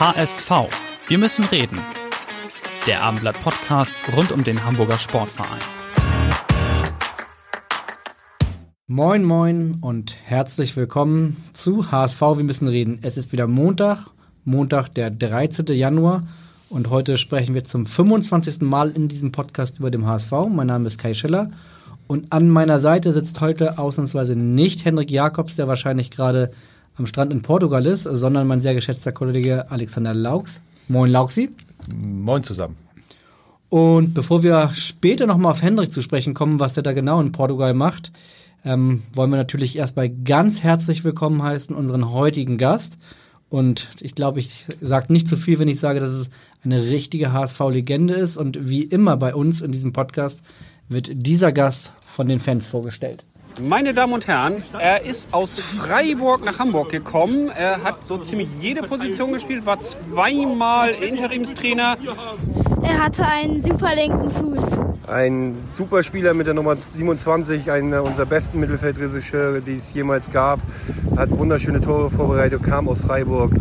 HSV. Wir müssen reden. Der Abendblatt Podcast rund um den Hamburger Sportverein. Moin, moin und herzlich willkommen zu HSV. Wir müssen reden. Es ist wieder Montag, Montag, der 13. Januar. Und heute sprechen wir zum 25. Mal in diesem Podcast über den HSV. Mein Name ist Kai Schiller. Und an meiner Seite sitzt heute ausnahmsweise nicht Henrik Jakobs, der wahrscheinlich gerade am Strand in Portugal ist, sondern mein sehr geschätzter Kollege Alexander Laux. Moin Lauxi. Moin zusammen. Und bevor wir später nochmal auf Hendrik zu sprechen kommen, was der da genau in Portugal macht, ähm, wollen wir natürlich erstmal ganz herzlich willkommen heißen unseren heutigen Gast. Und ich glaube, ich sage nicht zu viel, wenn ich sage, dass es eine richtige HSV-Legende ist. Und wie immer bei uns in diesem Podcast wird dieser Gast von den Fans vorgestellt. Meine Damen und Herren, er ist aus Freiburg nach Hamburg gekommen. Er hat so ziemlich jede Position gespielt, war zweimal Interimstrainer. Er hatte einen super linken Fuß. Ein super Spieler mit der Nummer 27, einer unserer besten Mittelfeldregisseure, die es jemals gab. Hat wunderschöne Tore vorbereitet, kam aus Freiburg.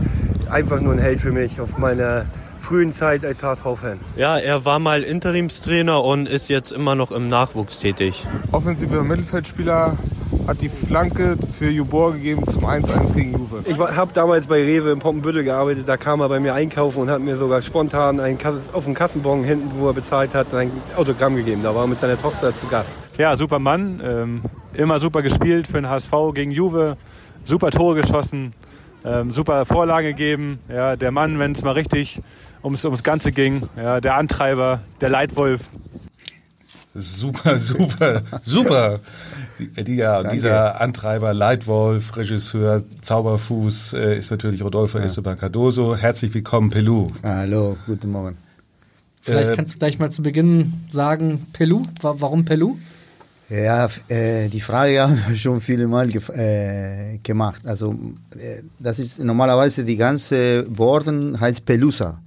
Einfach nur ein Held für mich aus meiner frühen Zeit als HSV-Fan. Ja, er war mal Interimstrainer und ist jetzt immer noch im Nachwuchs tätig. Offensiver Mittelfeldspieler, hat die Flanke für Jubor gegeben zum 1-1 gegen Juve. Ich habe damals bei Rewe in Poppenbüttel gearbeitet, da kam er bei mir einkaufen und hat mir sogar spontan einen Kass auf dem Kassenbon hinten, wo er bezahlt hat, ein Autogramm gegeben. Da war er mit seiner Tochter zu Gast. Ja, super Mann, ähm, immer super gespielt für den HSV gegen Juve, super Tore geschossen, ähm, super Vorlage gegeben. Ja, der Mann, wenn es mal richtig ums, ums Ganze ging, ja, der Antreiber, der Leitwolf. Super, super, super. Die, die, ja, dieser Antreiber, Leitwolf, Regisseur, Zauberfuß äh, ist natürlich Rodolfo ja. Esteban Cardoso. Herzlich willkommen, Pelou. Hallo, guten Morgen. Vielleicht äh, kannst du gleich mal zu Beginn sagen, Pelou, warum Pelou? Ja, äh, die Frage haben wir schon viele Mal ge äh, gemacht. Also, äh, das ist normalerweise die ganze Worten heißt Pelusa.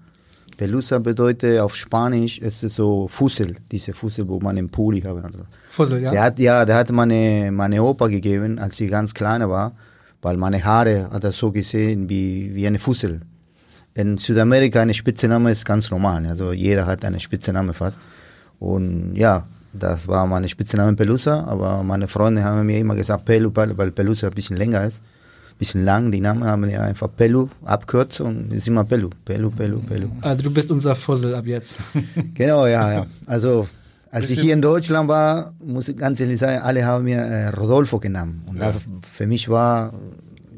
Pelusa bedeutet auf Spanisch, es ist so Fussel, diese Fussel, wo man im Pulli haben. Oder so. Fussel, ja. Der hat, ja, der hat meine, meine Opa gegeben, als sie ganz klein war, weil meine Haare hat er so gesehen wie, wie eine Fussel. In Südamerika eine Spitzname ist ganz normal, also jeder hat eine Spitzname fast. Und ja, das war meine Spitzname Pelusa, aber meine Freunde haben mir immer gesagt Pelu, weil Pelusa ein bisschen länger ist bisschen lang. Die Namen haben wir einfach Pelu abkürzt und ist immer Pelu. Pelu, Pelu, Pelu. Also du bist unser Fussel ab jetzt. genau, ja, ja. Also als ich hier in Deutschland war, muss ich ganz ehrlich sagen, alle haben mir äh, Rodolfo genannt. Und ja. das für mich war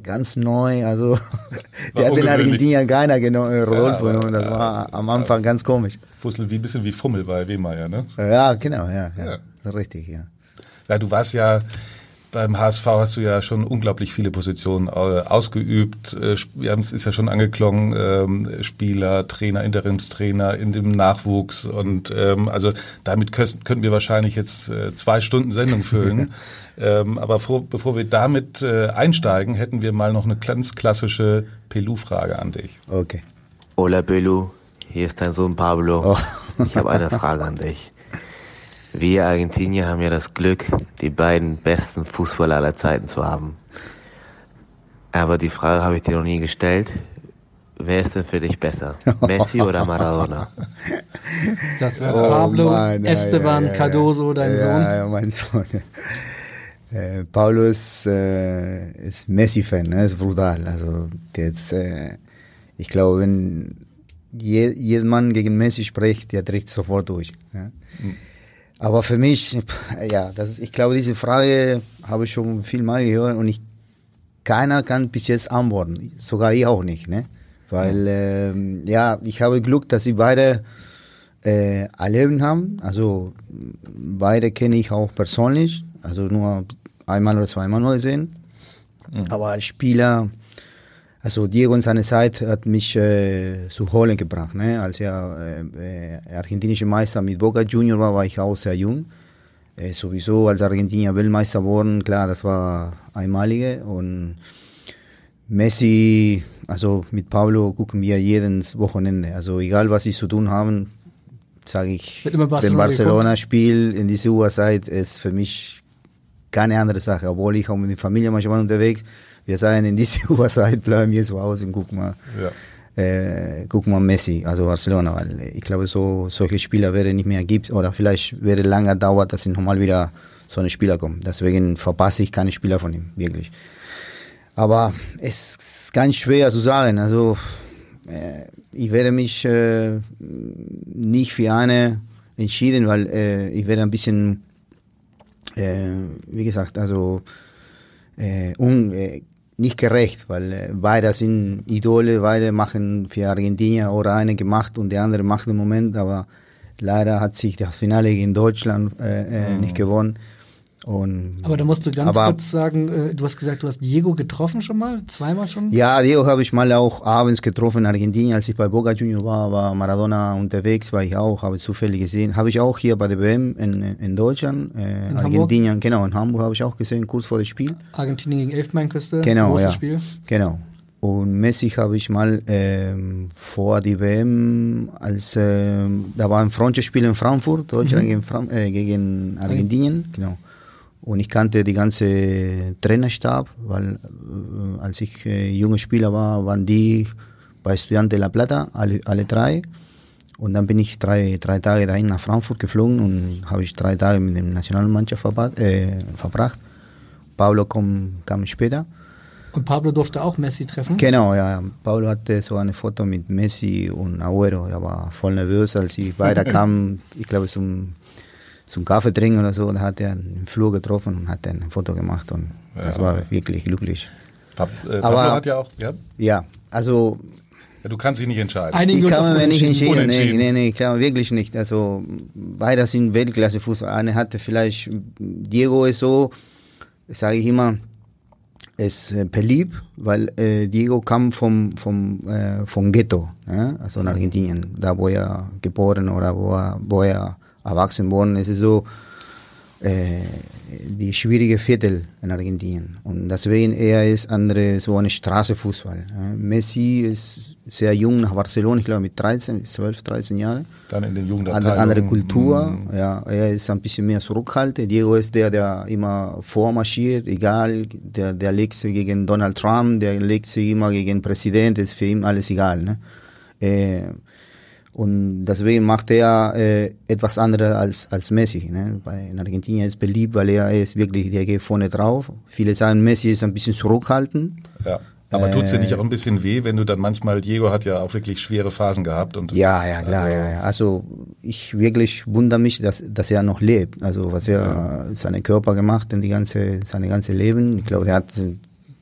ganz neu. Also der hat in Argentinien keiner genommen, äh, Rodolfo ja, genommen. Das war am Anfang ganz komisch. Fussel wie ein bisschen wie Fummel bei Wehmeier, ne? Ja, genau, ja, ja. ja. richtig, ja. Ja, du warst ja beim HSV hast du ja schon unglaublich viele Positionen äh, ausgeübt. Äh, wir haben es ist ja schon angeklungen, ähm, Spieler, Trainer, Interimstrainer in dem Nachwuchs und ähm, also damit könnten wir wahrscheinlich jetzt äh, zwei Stunden Sendung füllen. ähm, aber vor, bevor wir damit einsteigen, hätten wir mal noch eine ganz klassische Pelu-Frage an dich. Okay. Hola Pelu, hier ist dein Sohn Pablo. Oh. ich habe eine Frage an dich. Wir Argentinier haben ja das Glück, die beiden besten Fußballer aller Zeiten zu haben. Aber die Frage habe ich dir noch nie gestellt. Wer ist denn für dich besser? Messi oder Maradona? Das wäre oh, Pablo Mann, Esteban ja, ja, Cardoso, dein ja, Sohn. Ja, mein Sohn. Äh, Paulo ist, äh, ist Messi-Fan, ne? ist brutal. Also jetzt, äh, ich glaube, wenn je, jeder Mann gegen Messi spricht, der trägt sofort durch. Ja? Mhm. Aber für mich, ja, das ist, ich glaube, diese Frage habe ich schon viel mal gehört und ich, keiner kann bis jetzt antworten. Sogar ich auch nicht, ne? Weil, äh, ja, ich habe Glück, dass sie beide äh, erleben haben. Also, beide kenne ich auch persönlich. Also nur einmal oder zweimal nur gesehen. Mhm. Aber als Spieler, also Diego in seiner Zeit hat mich äh, zu Holland gebracht. Ne? Als er äh, äh, argentinischer Meister mit Boca Junior war, war ich auch sehr jung. Äh, sowieso als Argentinier Weltmeister worden, klar, das war einmalige. Und Messi, also mit Pablo gucken wir jedes Wochenende. Also egal, was sie zu tun haben, sage ich, Barcelona den Barcelona-Spiel in dieser Uhrzeit ist für mich keine andere Sache. Obwohl ich auch mit der Familie manchmal unterwegs, wir sagen, in dieser Uhrzeit bleiben wir zu Hause und gucken mal, Ja. äh, gucken mal Messi, also Barcelona. Weil ich glaube, so solche Spieler wäre nicht mehr gibt oder vielleicht wäre lange dauert, dass nochmal wieder so eine Spieler kommen. Deswegen verpasse ich keine Spieler von ihm, wirklich. Aber es ist ganz schwer zu sagen. Also äh, ich werde mich äh, nicht für eine entschieden, weil äh, ich werde ein bisschen, äh, wie gesagt, also äh, un, äh, nicht gerecht, weil äh, beide sind Idole, beide machen für Argentinien oder eine gemacht und der andere macht im Moment, aber leider hat sich das Finale gegen Deutschland äh, äh, nicht gewonnen. Und, Aber da musst du ganz aber- kurz sagen, äh, du hast gesagt, du hast Diego getroffen schon mal? Zweimal schon? Ja, Diego habe ich mal auch abends getroffen in Argentinien, als ich bei Boca Junior war, war Maradona unterwegs, war ich auch, habe zufällig gesehen. Habe ich auch hier bei der WM in, in Deutschland, äh, In Argentinien, genau, in Hamburg habe ich auch gesehen, kurz vor dem Spiel. Argentinien gegen Elfenbeinküste. Genau, großes ja. Spiel. Genau. Und Messi habe ich mal ähm, vor die WM, als ähm, da war ein Freundschaftsspiel in Frankfurt, Deutschland Mhm. gegen, Fran äh, gegen Argentinien, genau. Und ich kannte die ganze Trainerstab, weil äh, als ich äh, junger Spieler war, waren die bei Estudiante La Plata, alle, alle drei. Und dann bin ich drei, drei Tage dahin nach Frankfurt geflogen und habe ich drei Tage mit dem Nationalmannschaft äh, verbracht. Pablo kam, kam später. Und Pablo durfte auch Messi treffen. Genau, ja. Pablo hatte so eine Foto mit Messi und Agüero. Er war voll nervös, als beide kamen, ich glaube zum, zum Kaffee trinken oder so. Da hat er im Flur getroffen und hat dann ein Foto gemacht und das Ja. war wirklich glücklich. Pap äh, Pablo Aber- hat ja auch, ja? Ja, also ja, du kannst dich nicht entscheiden. ich kann mir nicht entschieden. Nee, nee, nee, klar, wirklich nicht. Also beide sind Weltklasse Fußball. Eine hatte vielleicht, Diego ist so, sage ich immer, ist äh, beliebt, weil äh, Diego kam vom, vom, äh, vom Ghetto, ja? also in Argentinien, da wo er geboren oder wo er, wo er erwachsen worden. Es ist so, äh, die schwierige Viertel in Argentinien. Und deswegen er ist andere so eine Straßenfußball. Ja. Messi ist sehr jung nach Barcelona, ich glaube mit 13, 12, 13 Jahren. Dann in den Andere, Jugendabteilungen. andere Kultur, Mm. ja, er ist ein bisschen mehr zurückhaltend. Diego ist der, der immer vormarschiert, egal, der, der legt sich gegen Donald Trump, der legt sich immer gegen Präsident, ist für ihn alles egal. Ne? Äh, und deswegen macht er äh, etwas anderes als, als Messi. Ne? Bei, in Argentinien ist beliebt, weil er ist wirklich, der geht vorne drauf. Viele sagen, Messi ist ein bisschen zurückhaltend. Ja. Aber tut's dir Äh, nicht auch ein bisschen weh, wenn du dann manchmal, Diego hat ja auch wirklich schwere Phasen gehabt und Ja, ja, klar, ja, ja. Also ich wirklich wundere mich, dass, dass er noch lebt. Also was er äh, seine Körper gemacht in die ganze, seine ganze Leben. Ich glaube, er hat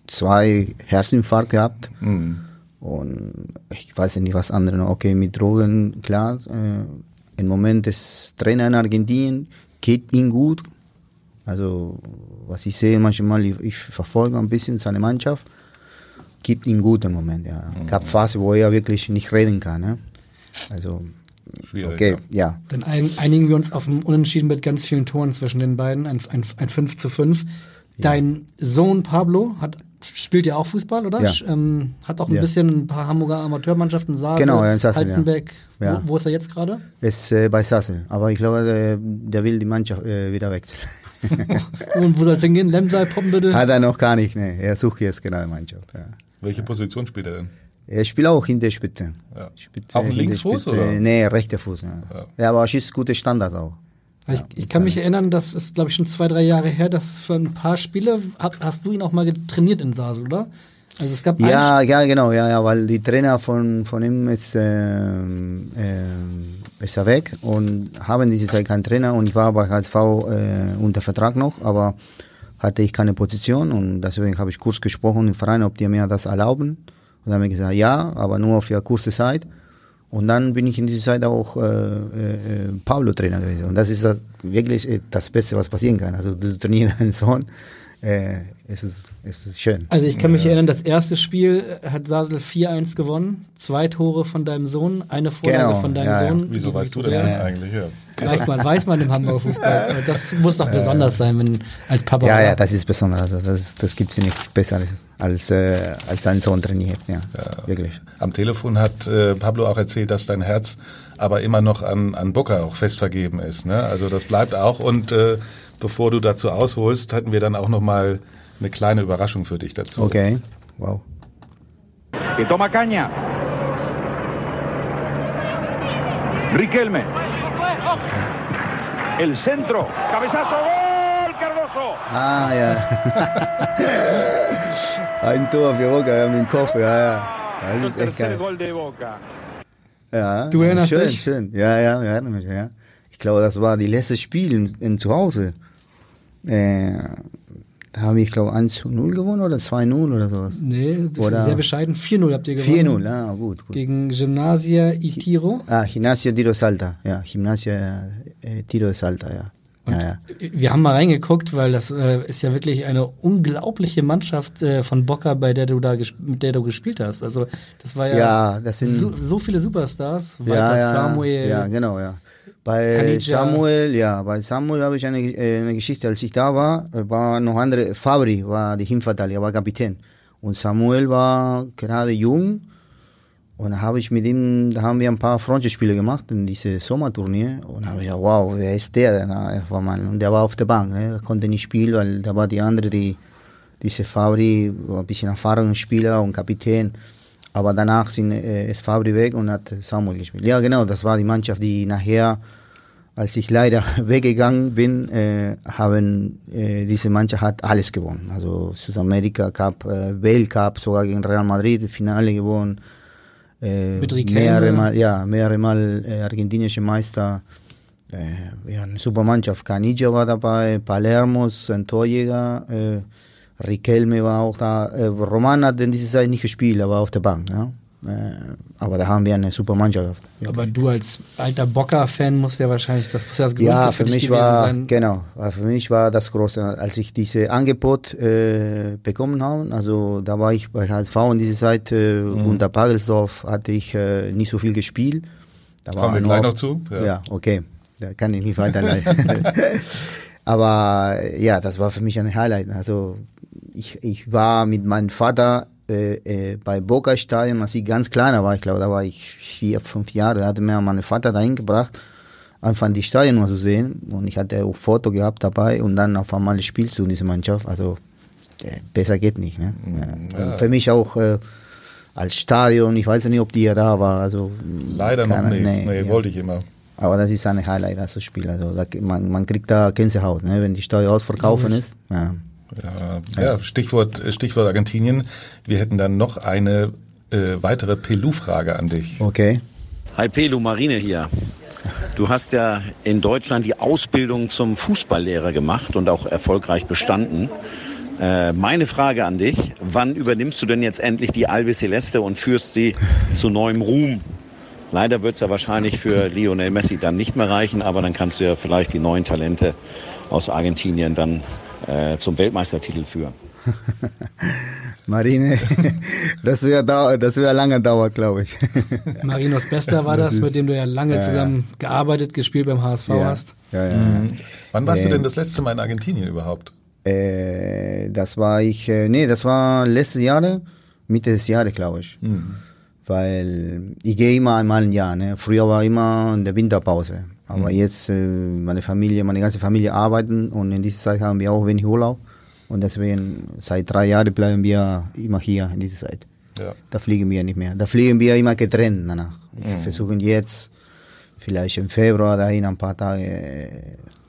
zwei Herzinfarkt gehabt. Mhm. Und ich weiß nicht, was andere noch. Okay, mit Drogen, klar. Äh, Im Moment ist Trainer in Argentinien, geht ihm gut. Also, was ich sehe manchmal, ich, ich verfolge ein bisschen seine Mannschaft, gibt ihm gut im Moment, ja. Gab Phase, wo er wirklich nicht reden kann, ne? Also, Schwierig, okay, ja. Dann ein, einigen wir uns auf ein Unentschieden mit ganz vielen Toren zwischen den beiden, ein, ein, ein 5 zu 5. Dein Sohn Pablo hat, spielt ja auch Fußball, oder? Ja. Ähm, hat auch ein Ja. bisschen ein paar Hamburger Amateurmannschaften, Saase, Genau, ja, in Sassel, ja. Halzenbeck. Ja. Wo, wo ist er jetzt gerade? Ist äh, bei Sassel. Aber ich glaube, der, der will die Mannschaft äh, wieder wechseln. Und wo soll es hingehen? Lemsal, Poppenbüttel? Hat er noch gar nicht, ne. Er sucht jetzt genau die Mannschaft, ja. welche Position spielt er denn? Er spielt auch in der Spitze. Ja. Spitze Auch ein Linksfuß, Spitze. oder? Nee, rechter Fuß, ja. ja. aber er schießt gute Standards auch. Ich, ich kann mich erinnern, das ist, glaube ich, schon zwei, drei Jahre her, dass für ein paar Spiele hat, hast du ihn auch mal trainiert in Sasel, oder? Also es gab Ja, ja, genau, ja, ja, weil die Trainer von, von ihm ist, ähm, ähm, ist er weg und haben diese Zeit keinen Trainer und ich war bei HSV äh, unter Vertrag noch, aber hatte ich keine Position und deswegen habe ich kurz gesprochen im Verein, ob die mir das erlauben. Und dann haben wir gesagt, ja, aber nur für kurze Zeit. Und dann bin ich in dieser Zeit auch äh, äh, äh, Pablo-Trainer gewesen. Und das ist wirklich äh, das Beste, was passieren kann. Also du trainierst deinen Sohn äh, es, ist, es ist schön. Also ich kann mich erinnern, das erste Spiel hat Sasel 4-1 gewonnen, zwei Tore von deinem Sohn, eine Vorlage Genau, von deinem ja, ja. Sohn. Wieso weißt du das Ja, denn ja. eigentlich? Ja. Weiß man, weiß man im Hamburger Fußball. Das muss doch besonders sein, wenn als Papa. Ja, ja, das ist besonders. Also das, das gibt es nicht besser als, als, äh, als sein Sohn trainiert. Ja, wirklich. Am Telefon hat äh, Pablo auch erzählt, dass dein Herz aber immer noch an, an Boca auch fest vergeben ist. Ne? Also das bleibt auch. Und äh, bevor du dazu ausholst, hatten wir dann auch noch mal eine kleine Überraschung für dich dazu. Okay, wow. que toma caña. Riquelme. El centro. Cabezazo. Gol. Cardoso. Ah, ja. Ein Tor für Boca, wir haben den Kopf, ja, ja. Das ist echt geil. gol de Boca. Ja, Du erinnerst schön, dich? schön. Ja, ja, ich erinnere mich, ja. Ich glaube, das war die letzte Spiel in, in zu Hause. Äh, da haben wir, ich glaube, 1 zu 0 gewonnen oder 2-0 oder sowas. Nee, Oder- sehr bescheiden. 4-0 habt ihr gewonnen. 4-0, ah, gut, gut. Gegen Gymnasia Itiro. Ah, Gimnasio Tiro Salta, ja. Gimnasio äh, Tiro de Salta, ja. Ja, ja. Wir haben mal reingeguckt, weil das äh, ist ja wirklich eine unglaubliche Mannschaft äh, von Boca, bei der du da mit der du gespielt hast. Also das war ja, Ja, das sind- so, so viele Superstars. Walter ja, Samuel. Ja, genau, ja. Bei Caniggia. Samuel, ja, bei Samuel habe ich eine, äh, eine Geschichte, als ich da war, äh, war noch andere, Fabri war die Hinverteidiger, war Kapitän. Und Samuel war gerade jung. Und da habe ich mit ihm, da haben wir ein paar Freundschaftsspiele gemacht in diese Sommerturnier. Und da habe ich gesagt, wow, wer ist der? Na, er war mal, und der war auf der Bank, ne? er konnte nicht spielen, weil da war die andere, die, diese Fabri, war ein bisschen erfahrener Spieler und Kapitän. Aber danach sind, äh, ist Fabri weg und hat Samuel gespielt. Ja, genau, das war die Mannschaft, die nachher, als ich leider weggegangen bin, äh, haben äh, diese Mannschaft hat alles gewonnen. Also Südamerika Cup, äh, Weltcup, sogar gegen Real Madrid, Finale gewonnen. Äh, Mit Riquelme. mehrere Mal, ja, mehrere Mal äh, argentinische Meister. Äh, ja, eine super Mannschaft. Caniggia war dabei, Palermos, ein Torjäger, äh, Riquelme war auch da. Äh, Roman hat in dieser Zeit nicht gespielt, er war auf der Bank. Ja? Äh, aber da haben wir eine super Mannschaft gehabt. Aber du als alter Boca-Fan musst ja wahrscheinlich, das muss ja das Größte Ja, für, für dich mich gewesen war sein. genau, für mich war das große, als ich diese Angebot äh, bekommen habe. Also da war ich bei HSV in dieser Zeit äh, Mhm. unter Pagelsdorf hatte ich äh, nicht so viel gespielt. Da Kommen wir gleich noch zu, ja. Ja. okay, da kann ich nicht weiterleiten. Aber ja, das war für mich ein Highlight. Also ich, ich war mit meinem Vater äh, äh, bei Boca Stadion, als ich ganz kleiner war, ich glaube, da war ich vier, fünf Jahre, da hatte mir mein Vater dahin gebracht, einfach die Stadion mal zu sehen. Und ich hatte auch Foto gehabt dabei und dann auf einmal spielst du in dieser Mannschaft. Also äh, besser geht nicht. Ne? Ja. Und für mich auch äh, als Stadion, ich weiß ja nicht, ob die ja da war. Also, Leider noch nicht. Nee, ja. wollte ich immer. Aber das ist ein Highlight, das Spiel. Also man, man kriegt da Gänsehaut, ne? wenn die Stadion ausverkaufen ist. Ja. Ja, ja Stichwort, Stichwort Argentinien. Wir hätten dann noch eine äh, weitere Pelu-Frage an dich. Okay. Hi Pelu, Marine hier. Du hast ja in Deutschland die Ausbildung zum Fußballlehrer gemacht und auch erfolgreich bestanden. Äh, meine Frage an dich, wann übernimmst du denn jetzt endlich die Albi Celeste und führst sie zu neuem Ruhm? Leider wird es ja wahrscheinlich für Lionel Messi dann nicht mehr reichen, aber dann kannst du ja vielleicht die neuen Talente aus Argentinien dann äh, zum Weltmeistertitel führen. Marine, das wäre dau- das wäre lange dauert, glaube ich. Marinos Bester war Das das, ist- mit dem du ja lange Ja, ja. zusammen gearbeitet, gespielt beim HSV Ja. hast. Ja, ja. Mhm. Wann warst du Ähm, denn das letzte Mal in Argentinien überhaupt? Äh, das war ich, äh, nee, das war letztes Jahr, Mitte des Jahres, glaube ich. Mhm. Weil ich gehe immer einmal im Jahr. Ne? Früher war immer in der Winterpause. Aber Mhm. jetzt, äh, meine Familie, meine ganze Familie arbeiten und in dieser Zeit haben wir auch wenig Urlaub. Und deswegen, seit drei Jahren bleiben wir immer hier in dieser Zeit. Ja. Da fliegen wir nicht mehr. Da fliegen wir immer getrennt danach. Wir Mhm. versuchen jetzt, vielleicht im Februar dahin ein paar Tage äh,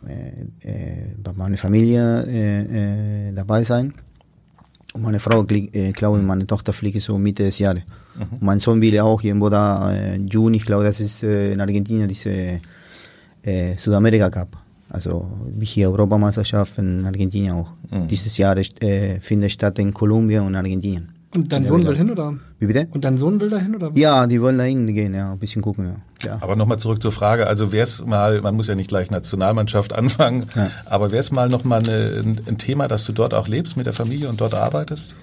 äh, bei meiner Familie äh, äh, dabei sein. Und meine Frau, äh, glaube meine Tochter fliegt so Mitte des Jahres. Mhm. Und mein Sohn will ja auch irgendwo da äh, im Juni, ich glaube, das ist äh, in Argentinien diese äh, Südamerika Cup. Also wie hier Europameisterschaft in Argentinien auch. Mhm. Dieses Jahr äh, findet statt in Kolumbien und Argentinien. Und dein Ja, Sohn will hin, oder? Wie bitte? Und dein Sohn will da hin, oder? Ja, die wollen da hingehen, ja, ein bisschen gucken, ja. klar. Aber nochmal zurück zur Frage, also wäre es mal, man muss ja nicht gleich Nationalmannschaft anfangen, Ja. aber wäre es mal nochmal ein, ein Thema, dass du dort auch lebst mit der Familie und dort arbeitest?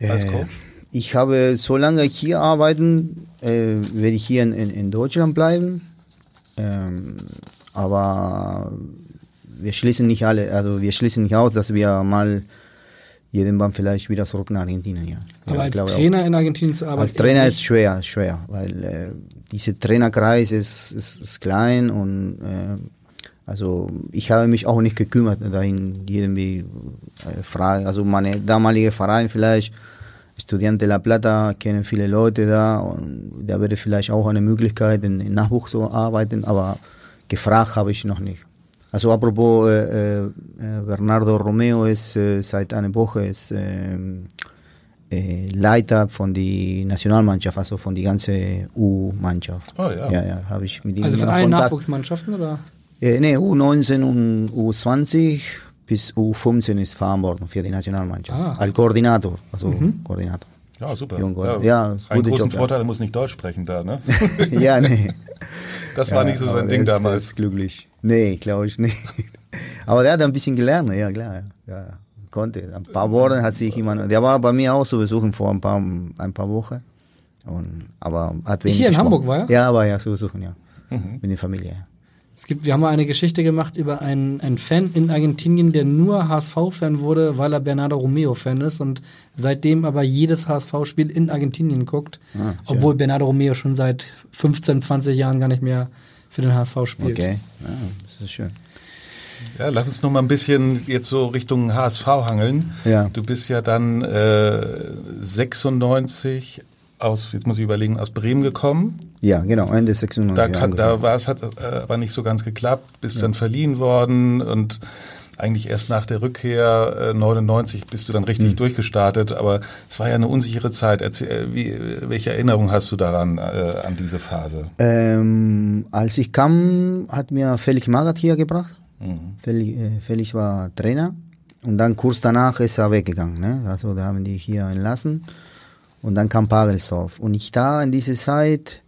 Als Äh, Coach? ich habe, solange ich hier arbeiten, äh, werde ich hier in, in, in Deutschland bleiben. Ähm, aber wir schließen nicht alle, also wir schließen nicht aus, dass wir mal irgendwann vielleicht wieder zurück nach Argentinien, ja. Aber ja, als glaube auch. Trainer in Argentinien zu arbeiten. Als Trainer ist schwer, schwer, weil äh, dieser Trainerkreis ist, ist, ist klein und äh, also ich habe mich auch nicht gekümmert, dahin irgendwie äh, fragen. Also meine damalige Verein vielleicht, Estudiante La Plata, kennen viele Leute da und da wäre vielleicht auch eine Möglichkeit, in, in Nachwuchs zu arbeiten, aber gefragt habe ich noch nicht. Also apropos, äh, äh, Bernardo Romeo ist äh, seit einer Woche ist, Leiter von der Nationalmannschaft, also von der ganzen U-Mannschaft. Oh ja. Ja, ja, habe ich mit ihm Also von allen Kontakt. Nachwuchsmannschaften oder? Äh, nee, U19 und U20 bis U15 ist verantwortlich für die Nationalmannschaft. Ah. Als Koordinator, also Mhm. Koordinator. Ja, super. Jung- ja, ja, einen guter großen Job, ja. Vorteil, er muss nicht Deutsch sprechen da, ne? ja, nee. Das war Ja, nicht so sein Ding ist, damals. Ist glücklich. Nee, glaube ich nicht. Aber der hat ein bisschen gelernt, ja klar. Ja, ja. Konnte. Ein paar Worte hat sich jemand. Der war bei mir auch zu besuchen vor ein paar, ein paar Wochen. Und, aber hat wenig Hier in gesprochen. Hamburg war er? Ja, war ja zu besuchen, ja. Mhm. Mit der Familie, ja. Es gibt, wir haben mal eine Geschichte gemacht über einen, einen Fan in Argentinien, der nur HSV-Fan wurde, weil er Bernardo Romeo-Fan ist und seitdem aber jedes HSV-Spiel in Argentinien guckt, Ah, obwohl Bernardo Romeo schon seit 15, 20 Jahren gar nicht mehr für den HSV spielt. Okay, ja, das ist schön. Ja, lass uns noch mal ein bisschen jetzt so Richtung HSV hangeln. Ja. Du bist ja dann äh, 96 aus, jetzt muss ich überlegen, aus Bremen gekommen. Ja, genau, Ende 96. Da, ja, kann, da war es hat äh, aber nicht so ganz geklappt, bist dann verliehen worden und eigentlich erst nach der Rückkehr äh, 99 bist du dann richtig Hm. durchgestartet, aber es war ja eine unsichere Zeit. Erzähl, äh, wie, welche Erinnerung hast du daran äh, an diese Phase? Ähm, als ich kam, hat mir Felix Magath hier gebracht. Mhm. Felix, äh, Felix war Trainer und dann kurz danach ist er weggegangen. Ne? Also da haben die hier entlassen und dann kam Pagelsdorf. Und ich da in dieser Zeit,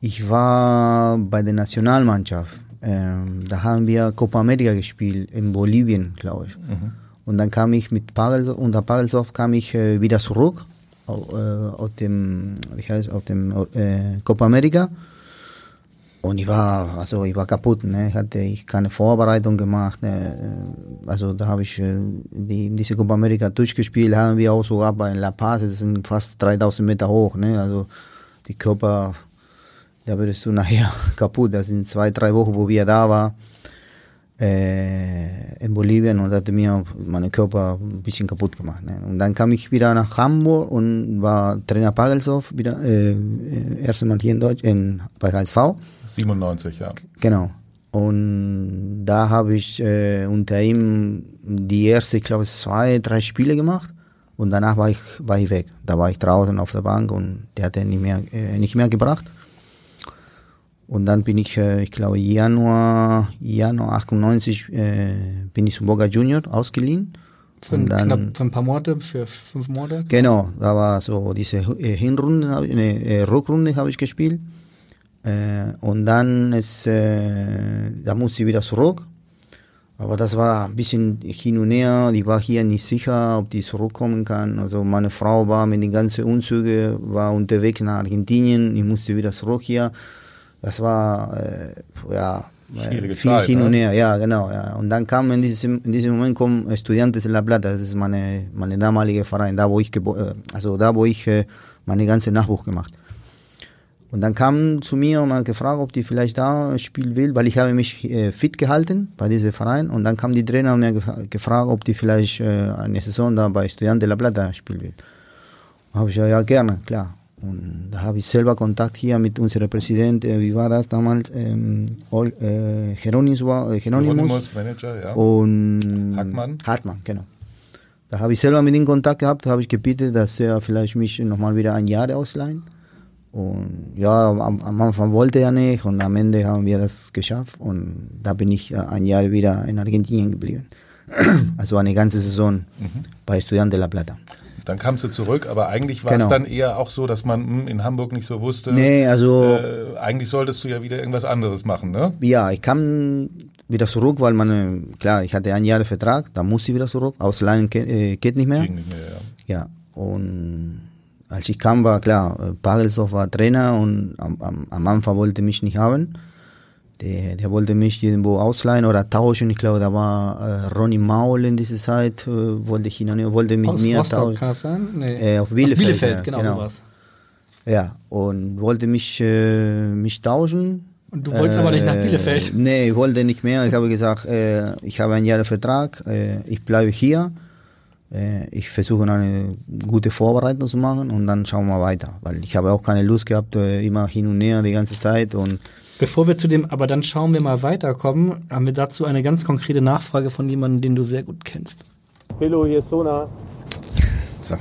ich war bei der Nationalmannschaft. Ähm, da haben wir Copa America gespielt in Bolivien, glaube ich. Mhm. Und dann kam ich mit Pagelsdorf, unter Pagelsdorf kam ich äh, wieder zurück au- äh, aus dem, wie heißt, auf dem äh, Copa America. Und ich war, also ich war kaputt, ne? Ich hatte ich keine Vorbereitung gemacht. Ne? Also da habe ich äh, die, diese Copa America durchgespielt, haben wir auch sogar bei La Paz, das sind fast 3000 Meter hoch, ne? Also die Körper, da würdest du nachher kaputt. Das sind zwei, drei Wochen, wo wir da waren äh, in Bolivien und hatte mir meinen Körper ein bisschen kaputt gemacht. Ne? Und dann kam ich wieder nach Hamburg und war Trainer Pagelsdorf, wieder äh, erste Mal hier in Deutsch, in, bei HSV. 97, ja. Genau. Und da habe ich äh, unter ihm die erste, ich glaube, zwei, drei Spiele gemacht. Und danach war ich, war ich weg. Da war ich draußen auf der Bank und der hat er nicht mehr, äh, nicht mehr gebracht. Und dann bin ich, äh, ich glaube, Januar, Januar 98 äh, bin ich zum Boca Junior ausgeliehen. Für, Und ein, dann- knapp, für ein paar Monate, für fünf Monate. Genau, da war so diese äh, Hinrunde, hab ich- äh, Rückrunde habe ich gespielt. Äh, und dann ist, äh, da musste ich wieder zurück. Aber das war ein bisschen hin und her. Ich war hier nicht sicher, ob die zurückkommen kann. Also meine Frau war mit den ganzen Umzügen, war unterwegs nach Argentinien. Ich musste wieder zurück hier. Das war, äh, ja, äh, Schwierige viel Zeit, hin ne? und her. Ja, genau. Ja. Und dann kam in diesem, in diesem Moment kommen Estudiantes de La Plata. Das ist meine, meine damalige Verein, da wo ich, äh, also da wo ich äh, meine ganze Nachwuch gemacht. Und dann kam zu mir und hat gefragt, ob die vielleicht da spielen will, weil ich habe mich äh, fit gehalten bei diesem Verein. Und dann kam die Trainer und mir gef- gefragt, ob die vielleicht äh, eine Saison da bei Estudiantes de La Plata spielen will. Da habe ich gesagt, ja gerne, klar. Und da habe ich selber Kontakt hier mit unserem Präsidenten, wie war das damals? Ähm, Ol- äh, Hieronymus, war- äh, Hieronymus, Manager, ja. Und Hartmann. Hartmann, genau. Da habe ich selber mit ihm Kontakt gehabt, habe ich gebeten, dass er vielleicht mich nochmal wieder ein Jahr ausleihen. Und ja, am, am Anfang wollte er nicht und am Ende haben wir das geschafft und da bin ich äh, ein Jahr wieder in Argentinien geblieben. also eine ganze Saison Mhm. bei Estudiantes de La Plata. Dann kamst du zurück, aber eigentlich war Genau. es dann eher auch so, dass man hm, in Hamburg nicht so wusste. Nee, also- Äh, eigentlich solltest du ja wieder irgendwas anderes machen, ne? Ja, ich kam wieder zurück, weil meine, klar, ich hatte ein Jahr Vertrag, da muss ich wieder zurück. Ausleihen geht, äh, geht nicht mehr. Ging nicht mehr, ja. Ja, und als ich kam, war klar, äh, Pagelsdorf war Trainer und am, am, am Anfang wollte mich nicht haben. Der, der wollte mich irgendwo ausleihen oder tauschen. Ich glaube, da war äh, Ronny Maul in dieser Zeit, äh, wollte ich ihn, wollte mit Aus mir Rostock tauschen. kann das sein? Nee. Äh, auf Bielefeld. Bielefeld, ja, genau, sowas. Ja, und wollte mich, äh, mich tauschen. Und du wolltest aber nicht nach Bielefeld? Nee, ich wollte nicht mehr. Ich habe gesagt, äh, ich habe ein Jahr Vertrag, äh, ich bleibe hier. Äh, ich versuche eine gute Vorbereitung zu machen und dann schauen wir weiter. Weil ich habe auch keine Lust gehabt, äh, immer hin und her die ganze Zeit. Und Bevor wir zu dem, aber dann schauen wir mal weiterkommen, haben wir dazu eine ganz konkrete Nachfrage von jemandem, den du sehr gut kennst. Pillow, hier ist Sona.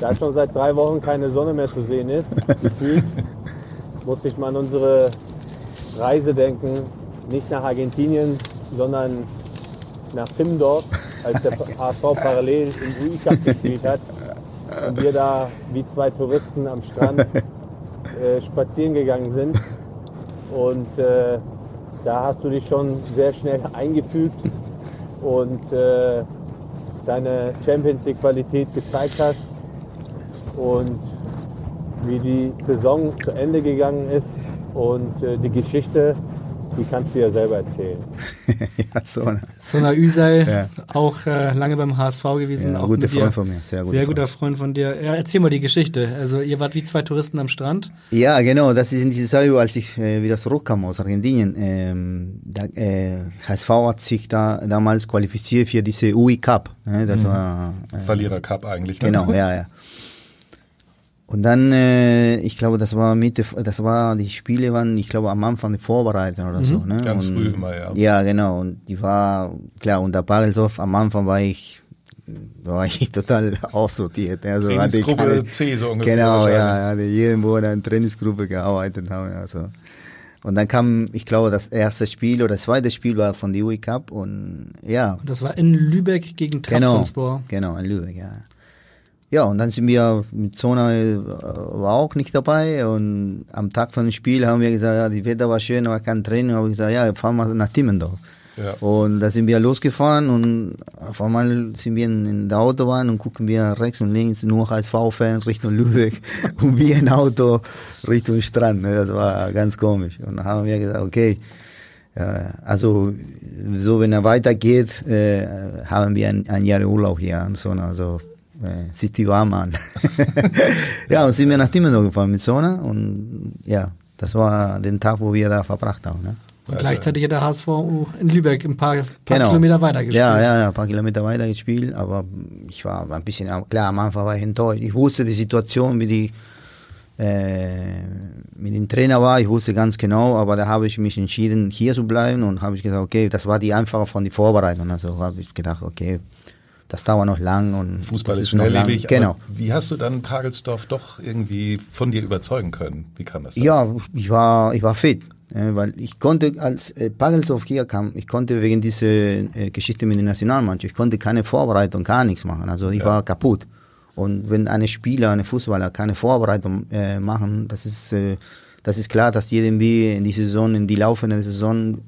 Da schon seit drei Wochen keine Sonne mehr zu sehen ist, gefühlt, musste ich mal an unsere Reise denken. Nicht nach Argentinien, sondern nach Timmendorf, als der HSV parallel im UI Cup gespielt hat. Und wir da wie zwei Touristen am Strand äh, spazieren gegangen sind. Und äh, da hast du dich schon sehr schnell eingefügt und äh, deine Champions League Qualität gezeigt hast. Und wie die Saison zu Ende gegangen ist und äh, die Geschichte, die kannst du ja selber erzählen. ja, so eine. Sona Üsal, Ja. auch äh, lange beim HSV gewesen. Ja, auch guter mit dir. Freund von mir, sehr guter Sehr guter Freund von dir. Ja, erzähl mal die Geschichte. Also ihr wart wie zwei Touristen am Strand. Ja, genau, das ist in dieser Zeit, als ich äh, wieder zurückkam aus Argentinien. Ähm, da, äh, HSV hat sich da damals qualifiziert für diese UI Cup. Ne? Das Mhm. war äh, Verlierer Cup eigentlich. Ne? Genau, ja, ja. Und dann, äh, ich glaube, das war Mitte, das war, die Spiele waren, ich glaube, am Anfang die Vorbereitung oder Mhm. so. Ne? Ganz und, früh immer, ja. Ja, genau. Und die war, klar, unter Pagelsdorf, am Anfang war ich, war ich total aussortiert. Also hatte ich Trainingsgruppe keine- C so ungefähr Genau, ja, hatte irgendwo in einer Trainingsgruppe gearbeitet haben. Also. Und dann kam, ich glaube, das erste Spiel oder das zweite Spiel war von der UI Cup und ja, Und das war in Lübeck gegen Genau, Trabzonspor. genau, in Lübeck, ja. Ja, und dann sind wir mit Zona äh, war auch nicht dabei und am Tag von dem Spiel haben wir gesagt, ja, die Wetter war schön, aber kein Training, habe ich gesagt, ja, fahren wir nach Timmendorf. Ja. Und da sind wir losgefahren und auf einmal sind wir in, der Autobahn und gucken wir rechts und links nur HSV-Fans Richtung Lübeck und wir ein Auto Richtung Strand. Ne? Das war ganz komisch. Und dann haben wir gesagt, okay, äh, also so wenn er weitergeht, äh, haben wir ein, ein Jahr Urlaub hier an Sonne. Also äh, sieht die warm an. ja, und sind wir nach Timmendorf gefahren mit Sonne und ja, das war den Tag, wo wir da verbracht haben. Ne? Und gleichzeitig hat der HSV in Lübeck ein paar, paar Kilometer weiter gespielt. Genau. Ja, ja, ja, ein paar Kilometer weiter gespielt, aber ich war ein bisschen, klar, am Anfang war ich enttäuscht. Ich wusste die Situation, wie die äh, mit dem Trainer war, ich wusste ganz genau, aber da habe ich mich entschieden, hier zu bleiben und habe ich gesagt, okay, das war die einfache von die Vorbereitung. Also habe ich gedacht, okay, das dauert noch lang und Fußball ist noch lang. schnelllebig. Genau. Wie hast du dann Pagelsdorf doch irgendwie von dir überzeugen können? Wie kam das? Dann? Ja, ich war, ich war fit, äh, weil ich konnte, als äh, Pagelsdorf hier kam, ich konnte wegen dieser äh, Geschichte mit der Nationalmannschaft, ich konnte keine Vorbereitung, gar nichts machen. Also ich Ja. war kaputt. Und wenn eine Spieler, eine Fußballer keine Vorbereitung äh, machen, das ist, äh, das ist klar, dass die irgendwie in die Saison, in die laufende Saison, äh,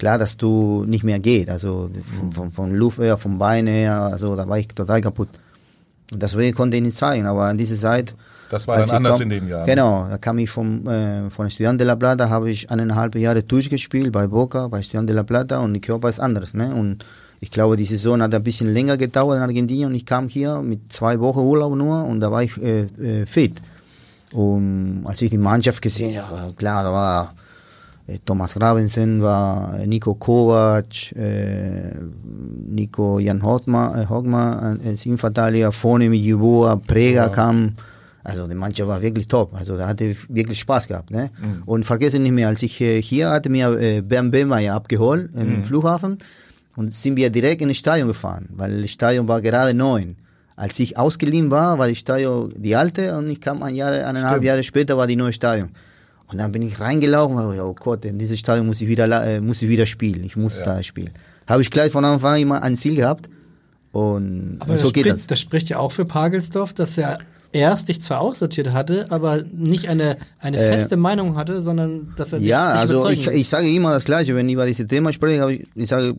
klar, dass du nicht mehr geht. Also von, von, von Luft her, vom Bein her, also da war ich total kaputt. Und deswegen konnte ich nicht zeigen, aber in dieser Zeit. Das war dann anders kam- in dem Jahr, ne? Genau, da kam ich vom, äh, von Estudiante de la Plata, habe ich eineinhalb Jahre durchgespielt bei Boca, bei Estudiante de la Plata und die Körper ist anders. Ne? Und ich glaube, die Saison hat ein bisschen länger gedauert in Argentinien und ich kam hier mit zwei Wochen Urlaub nur und da war ich äh, äh, fit. Und als ich die Mannschaft gesehen habe, klar, da war Thomas Gravensen, war äh, Nico Kovac, äh, Nico Jan Hogma, Hogma als Innenverteidiger, vorne mit Jeboa, Prega Ja. kam. Also die Mannschaft war wirklich top. Also da hatte ich wirklich Spaß gehabt. Ne? Mhm. Und vergesse nicht mehr, als ich hier hatte mir äh, Bernd Behmeyer abgeholt im Mhm. Flughafen und sind wir direkt in das Stadion gefahren, weil das Stadion war gerade neu. Als ich ausgeliehen war, war das Stadion die alte und ich kam ein Jahr, eineinhalb Stimmt. Jahre später war die neue Stadion. Und dann bin ich reingelaufen oh Gott, in dieses Stadion muss ich wieder, äh, muss ich wieder spielen. Ich muss Ja. da spielen. Habe ich gleich von Anfang an immer ein Ziel gehabt. Und, Aber und so das, geht spricht, das. das spricht ja auch für Pagelsdorf, dass er erst dich zwar aussortiert hatte, aber nicht eine, eine Äh, feste Meinung hatte, sondern dass er dich, Ja, dich also ich, ich sage immer das Gleiche, wenn ich über dieses Thema spreche, ich, ich sage,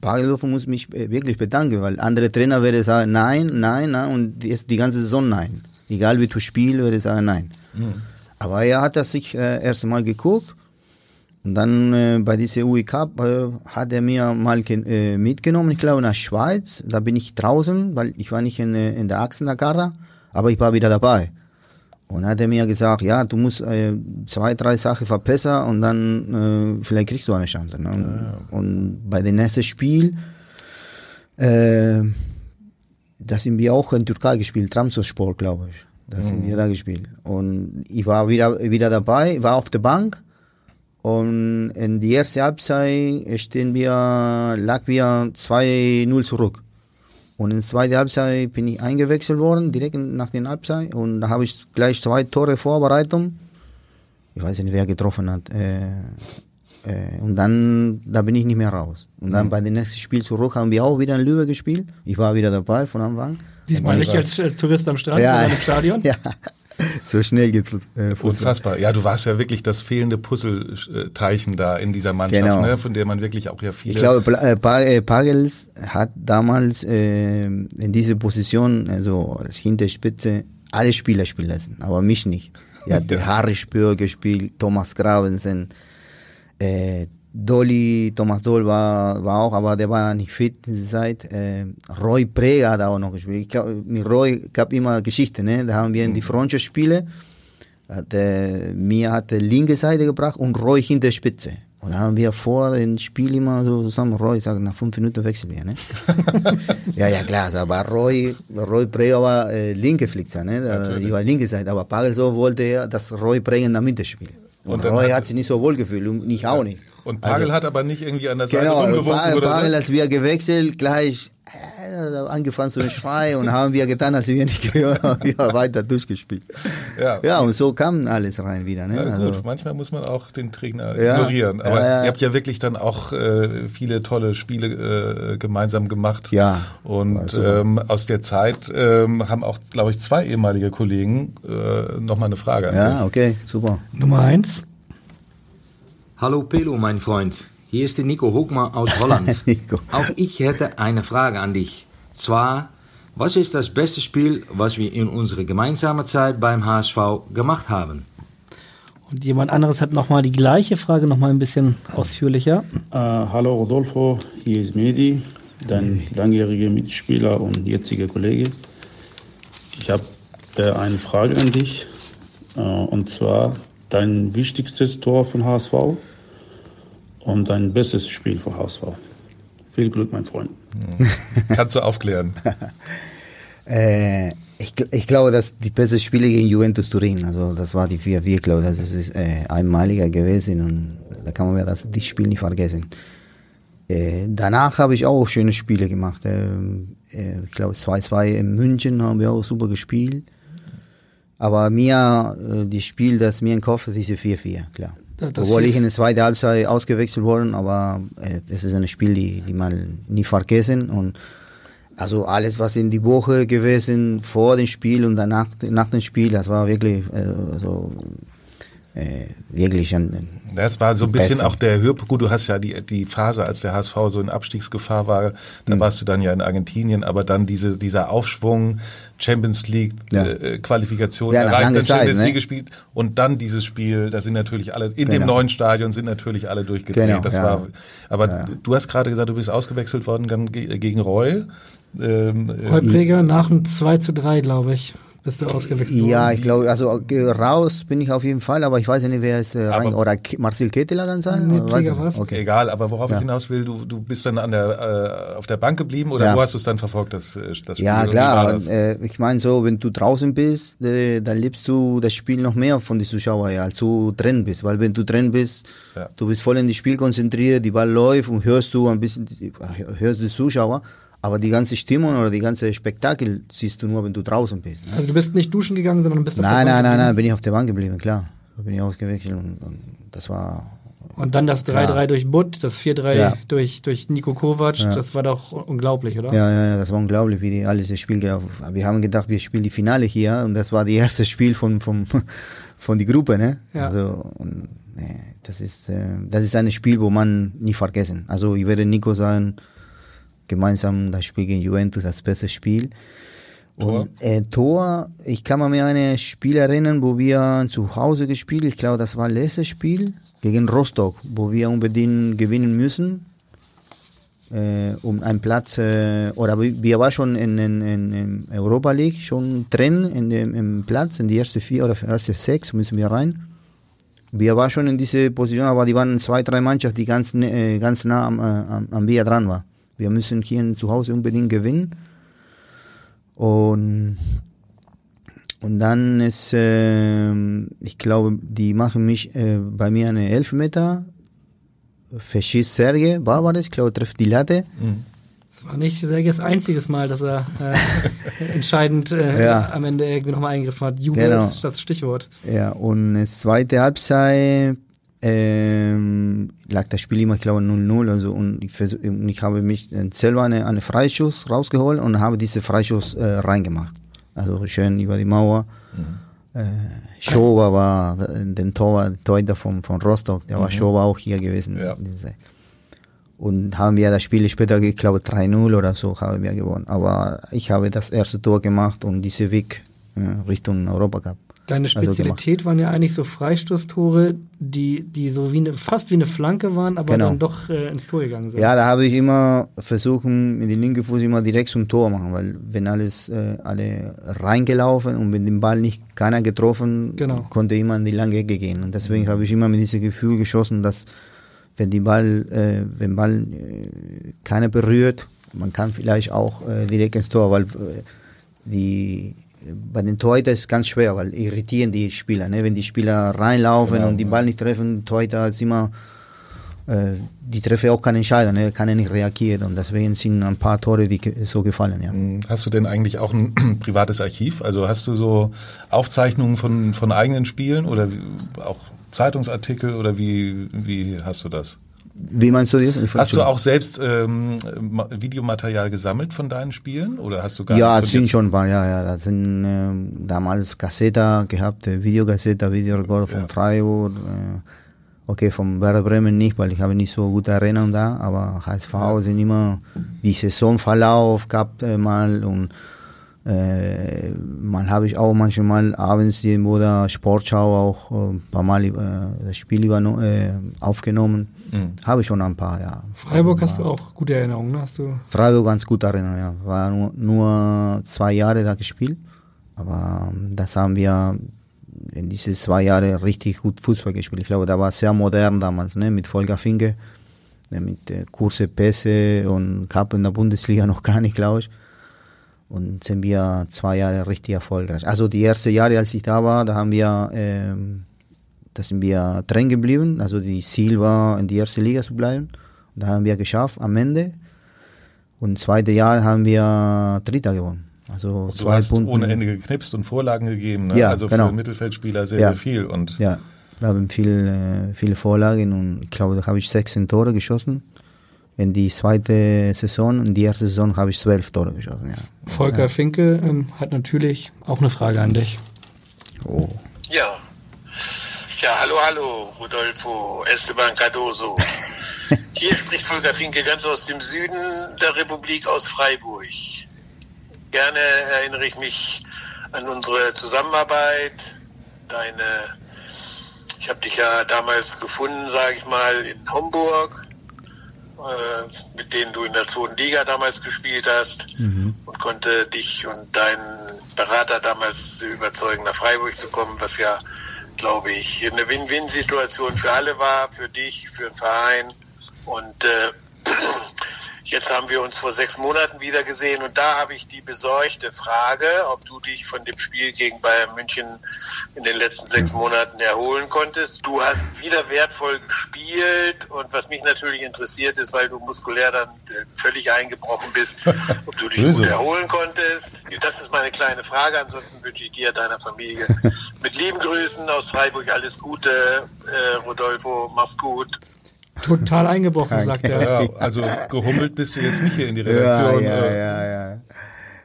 Pagelsdorf muss mich äh, wirklich bedanken, weil andere Trainer werden sagen, nein, nein, nein, und jetzt die ganze Saison nein. Egal wie du spielst, würde ich sagen, nein. Aber er hat das sich äh, erst mal geguckt und dann äh, bei dieser UI Cup äh, hat er mir mal äh, mitgenommen, ich glaube nach Schweiz. Da bin ich draußen, weil ich war nicht in, äh, in der Achsener Garda, aber ich war wieder dabei. Und hat er mir gesagt, ja, du musst äh, zwei, drei Sachen verbessern und dann äh, vielleicht kriegst du eine Chance. Ne? Und, und bei dem nächsten Spiel, äh, da sind wir auch in Türkei gespielt, Trabzonspor, glaube ich. Da sind Mhm. wir da gespielt. Und ich war wieder, wieder dabei, war auf der Bank. Und in die erste Halbzeit stehen wir, lag wir 2-0 zurück. Und in der zweiten Halbzeit bin ich eingewechselt worden, direkt nach der Halbzeit. Und da habe ich gleich zwei Tore Vorbereitung. Ich weiß nicht, wer getroffen hat. Äh, äh, und dann, da bin ich nicht mehr raus. Und dann Mhm. bei dem nächsten Spiel zurück haben wir auch wieder in Lübeck gespielt. Ich war wieder dabei von Anfang. Diesmal nicht als äh, Tourist am Strand, Ja. sondern im Stadion. Ja, so schnell geht's. Äh, Fußball. Unfassbar. Ja, du warst ja wirklich das fehlende Puzzleteilchen da in dieser Mannschaft, Genau. ne, von der man wirklich auch ja viele. Ich glaube, äh, Pa- äh, Pagels hat damals äh, in diese Position, also als Hinterspitze, alle Spieler spielen lassen, aber mich nicht. Er hat Harry Spür gespielt, Thomas Gravensen, äh, Dolly, Thomas Doll war, war auch, aber der war nicht fit diese Zeit. Äh, Roy Prega hat auch noch gespielt. Ich glaube, mit Roy gab immer Geschichte, ne? Da haben wir in die hat, äh, mir hat der linke Seite gebracht und Roy hinter der Spitze. Und da haben wir vor dem Spiel immer so zusammen, Roy, ich sage, nach fünf Minuten wechseln wir, ne? ja, ja, klar, aber Roy, Roy Prega war äh, linke Flixer, ne? Da, ich war linke Seite, aber Pagelsdorf wollte ja, dass Roy Prega in der Mitte spielt. Und, Und Roy hat- hat sich nicht so wohl gefühlt und ich auch nicht. Und Pagel Also- hat aber nicht irgendwie an der Seite Genau, rumgewunken Pa- oder Pagel, so. als wir gewechselt, gleich äh, angefangen zu schreien und haben wir getan, als wir nicht gehört haben, wir weiter durchgespielt. Ja. ja, und so kam alles rein wieder. Ne? Ja, gut, also, manchmal muss man auch den Trainer Ja. ignorieren. Aber Ja, ihr habt ja wirklich dann auch äh, viele tolle Spiele äh, gemeinsam gemacht. Ja. Und ähm, aus der Zeit ähm, haben auch, glaube ich, zwei ehemalige Kollegen äh, nochmal eine Frage an ja, dich. okay, super. Nummer eins. Hallo Pelo, mein Freund. Hier ist der Nico Hochmar aus Holland. Auch ich hätte eine Frage an dich. Zwar, was ist das beste Spiel, was wir in unserer gemeinsamen Zeit beim HSV gemacht haben? Und jemand anderes hat nochmal die gleiche Frage, nochmal ein bisschen ausführlicher. Äh, hallo Rodolfo, hier ist Medi, dein langjähriger Mitspieler und jetziger Kollege. Ich habe äh, eine Frage an dich, äh, und zwar dein wichtigstes Tor von HSV und dein bestes Spiel von HSV. Viel Glück, mein Freund. Kannst du aufklären? Äh, ich, ich glaube, dass die beste Spiele gegen Juventus Turin, also das war die 4-4, ich glaube, das ist äh, einmaliger gewesen und da kann man ja das, das Spiel nicht vergessen. Äh, danach habe ich auch schöne Spiele gemacht. Ähm, äh, ich glaube, 2-2 in München haben wir auch super gespielt. Aber mir, äh, das Spiel, das mir im Kopf ist, diese 4-4, klar. Das- Obwohl ich 4-4 in der zweiten Halbzeit ausgewechselt worden, aber äh, es ist ein Spiel, die, die man nie vergessen und also alles, was in die Woche gewesen, vor dem Spiel und danach nach dem Spiel, das war wirklich, äh, also, äh, wirklich ein, ein Das war so ein bisschen Besser. auch der Höhepunkt. Gut, du hast ja die, die Phase, als der HSV so in Abstiegsgefahr war, da warst du dann ja in Argentinien, aber dann diese, dieser Aufschwung, Champions League, Ja. äh, Qualifikation Ja, erreicht, dann Zeit, Champions ne? League gespielt und dann dieses Spiel, da sind natürlich alle, in dem Genau. neuen Stadion sind natürlich alle durchgedreht. Genau, das ja. war, aber Ja. du hast gerade gesagt, du bist ausgewechselt worden gegen Roy. Ähm, äh, Heupräger nach einem 2 zu 3, glaube ich, bist du ausgewechselt worden. Ja, ich glaube, also äh, raus bin ich auf jeden Fall, aber ich weiß nicht, wer ist äh, rein, oder Ke- Marcel Ketteler kann sein? Nee, Weiß ich nicht. war's. Okay. Egal, aber worauf Ja. ich hinaus will, du, du bist dann an der, äh, auf der Bank geblieben oder Ja. wo hast du es dann verfolgt, das, äh, das Spiel? Ja, Und klar. das? Äh, ich meine so, wenn du draußen bist, äh, dann liebst du das Spiel noch mehr von den Zuschauern, als du drin bist. Weil wenn du drin bist, Ja. du bist voll in das Spiel konzentriert, die Ball läuft und hörst du ein bisschen, hörst die Zuschauer, aber die ganze Stimmung oder die ganze Spektakel siehst du nur, wenn du draußen bist. Ne? Also du bist nicht duschen gegangen, sondern bist auf Nein, der nein, Bank nein, nein, geblieben. bin ich auf der Bank geblieben, klar. Da bin ich ausgewechselt und, und das war Und dann das 3-3 Ja. durch Butt, das 4-3 Ja. durch, durch Nico Kovac, Ja. das war doch unglaublich, oder? Ja, ja, ja, das war unglaublich, wie die alles das Spiel gelaufen Wir haben gedacht, wir spielen die Finale hier und das war das erste Spiel von, von, von die Gruppe, ne? Ja. Also, und, nee, das ist, äh, das ist ein Spiel, wo man nie vergessen. Also, ich werde Nico sagen, gemeinsam das Spiel gegen Juventus, das beste Spiel. Tor? Und äh, Tor, ich kann mir an ein Spiel erinnern, wo wir zu Hause gespielt, ich glaube, das war letztes Spiel gegen Rostock, wo wir unbedingt gewinnen müssen äh, um einen Platz, äh, oder wir waren schon in, in, in, Europa League schon drin in dem im Platz, in die erste vier oder erste sechs müssen wir rein. Wir waren schon in diese Position, aber die waren zwei, drei Mannschaften, die ganz, äh, ganz nah am, äh, am, am wir dran waren. Wir müssen hier zu Hause unbedingt gewinnen. Und, und dann ist, äh, ich glaube, die machen mich äh, bei mir eine Elfmeter, verschießt Serge Barbares, ich glaube, trifft die Latte. Das war nicht Serges einziges Mal, dass er äh, entscheidend äh, Ja. am Ende irgendwie nochmal eingegriffen hat. Juve Genau. ist das Stichwort. Ja, und das zweite Halbzeit ähm, lag das Spiel immer, ich glaube, 0-0. Also, und ich, vers- und ich habe mich selber eine, eine Freischuss rausgeholt und habe diese Freischuss äh, reingemacht. Also schön über die Mauer. Äh, Schober war äh, den Tor, Torhüter von, von Rostock, der war Mhm. Schober auch hier gewesen. Ja. Und haben wir das Spiel später, ich glaube 3-0 oder so, haben wir gewonnen. Aber ich habe das erste Tor gemacht und diese Weg äh, Richtung Europa gehabt. Deine Also. Spezialität waren ja eigentlich so Freistoßtore, die, die so wie eine, fast wie eine Flanke waren, aber Genau. dann doch äh, ins Tor gegangen sind. Ja, da habe ich immer versucht, mit dem linken Fuß immer direkt zum Tor machen, weil wenn alles äh, alle reingelaufen und mit dem Ball nicht keiner getroffen, Genau. konnte immer in die lange Ecke gehen. Und deswegen habe ich immer mit diesem Gefühl geschossen, dass wenn die Ball, äh, wenn Ball äh, keiner berührt, man kann vielleicht auch äh, direkt ins Tor, weil äh, die bei den Torhüter ist es ganz schwer, weil irritieren die Spieler. Ne? Wenn die Spieler reinlaufen Genau, und die ja. Ball nicht treffen, Torhüter ist immer äh, die treffen auch keine Entscheidung, ne? kann er nicht reagieren und deswegen sind ein paar Tore, die so gefallen, ja. Hast du denn eigentlich auch ein privates Archiv? Also hast du so Aufzeichnungen von, von eigenen Spielen oder auch Zeitungsartikel oder wie, wie hast du das? Wie meinst du das? Hast du auch selbst ähm, Ma- Videomaterial gesammelt von deinen Spielen oder hast du gar ja, sind schon ein paar, ja, ja. Das sind ähm, damals Kassetta gehabt, äh, Videokassette, Videorekorder von Freiburg. Äh, okay, von Werder Bremen nicht, weil ich habe nicht so gute Erinnerungen da, aber HSV sind immer die Saisonverlauf gab äh, mal und äh, mal habe ich auch manchmal abends irgendwo der Sportschau auch äh, ein paar Mal äh, das Spiel überno- äh, aufgenommen. Mhm. Habe ich schon ein paar, ja. Freiburg hast du auch gute Erinnerungen, ne? Hast du Freiburg ganz gut erinnern, ja. War nur, nur zwei Jahre da gespielt. Aber ähm, das haben wir in diese zwei Jahre richtig gut Fußball gespielt. Ich glaube, da war sehr modern damals, ne? Mit Volker Finke, ne? mit äh, Kurse, Pässe und Cup in der Bundesliga noch gar nicht, glaube ich. Und sind wir zwei Jahre richtig erfolgreich. Also die ersten Jahre, als ich da war, da haben wir, ähm, da sind wir drin geblieben. Also die Ziel war, in die erste Liga zu bleiben. Und da haben wir geschafft am Ende. Und zweite Jahr haben wir Dritter gewonnen. Also Du zwei hast Punkte. ohne Ende geknipst und Vorlagen gegeben, ne? Ja, also genau. für Mittelfeldspieler sehr, Ja. sehr viel. Und Ja, wir haben viel, äh, viele Vorlagen und ich glaube, da habe ich 16 Tore geschossen. In die zweite Saison, in die erste Saison habe ich 12 Tore geschossen. Ja. Volker ja. Finke ähm, hat natürlich auch eine Frage an dich. Oh. Ja. Ja, hallo, hallo, Rodolfo Esteban Cardoso. Hier spricht Volker Finke ganz aus dem Süden der Republik, aus Freiburg. Gerne erinnere ich mich an unsere Zusammenarbeit, deine, ich habe dich ja damals gefunden, sage ich mal, in Homburg, äh, mit denen du in der zweiten Liga damals gespielt hast Mhm. und konnte dich und deinen Berater damals überzeugen, nach Freiburg zu kommen, was ja, glaube ich, eine Win-Win-Situation für alle war, für dich, für den Verein. Und äh, Jetzt haben wir uns vor sechs Monaten wieder gesehen und da habe ich die besorgte Frage, ob du dich von dem Spiel gegen Bayern München in den letzten sechs Monaten erholen konntest. Du hast wieder wertvoll gespielt und was mich natürlich interessiert ist, weil du muskulär dann äh, völlig eingebrochen bist, ob du dich gut erholen konntest. Das ist meine kleine Frage. Ansonsten wünsche ich dir, deiner Familie mit lieben Grüßen aus Freiburg alles Gute. Äh, Rodolfo, mach's gut. Total eingebrochen, Okay. sagt er. Ja, also gehummelt bist du jetzt nicht hier in die Redaktion. Ja, ja, äh. ja, ja.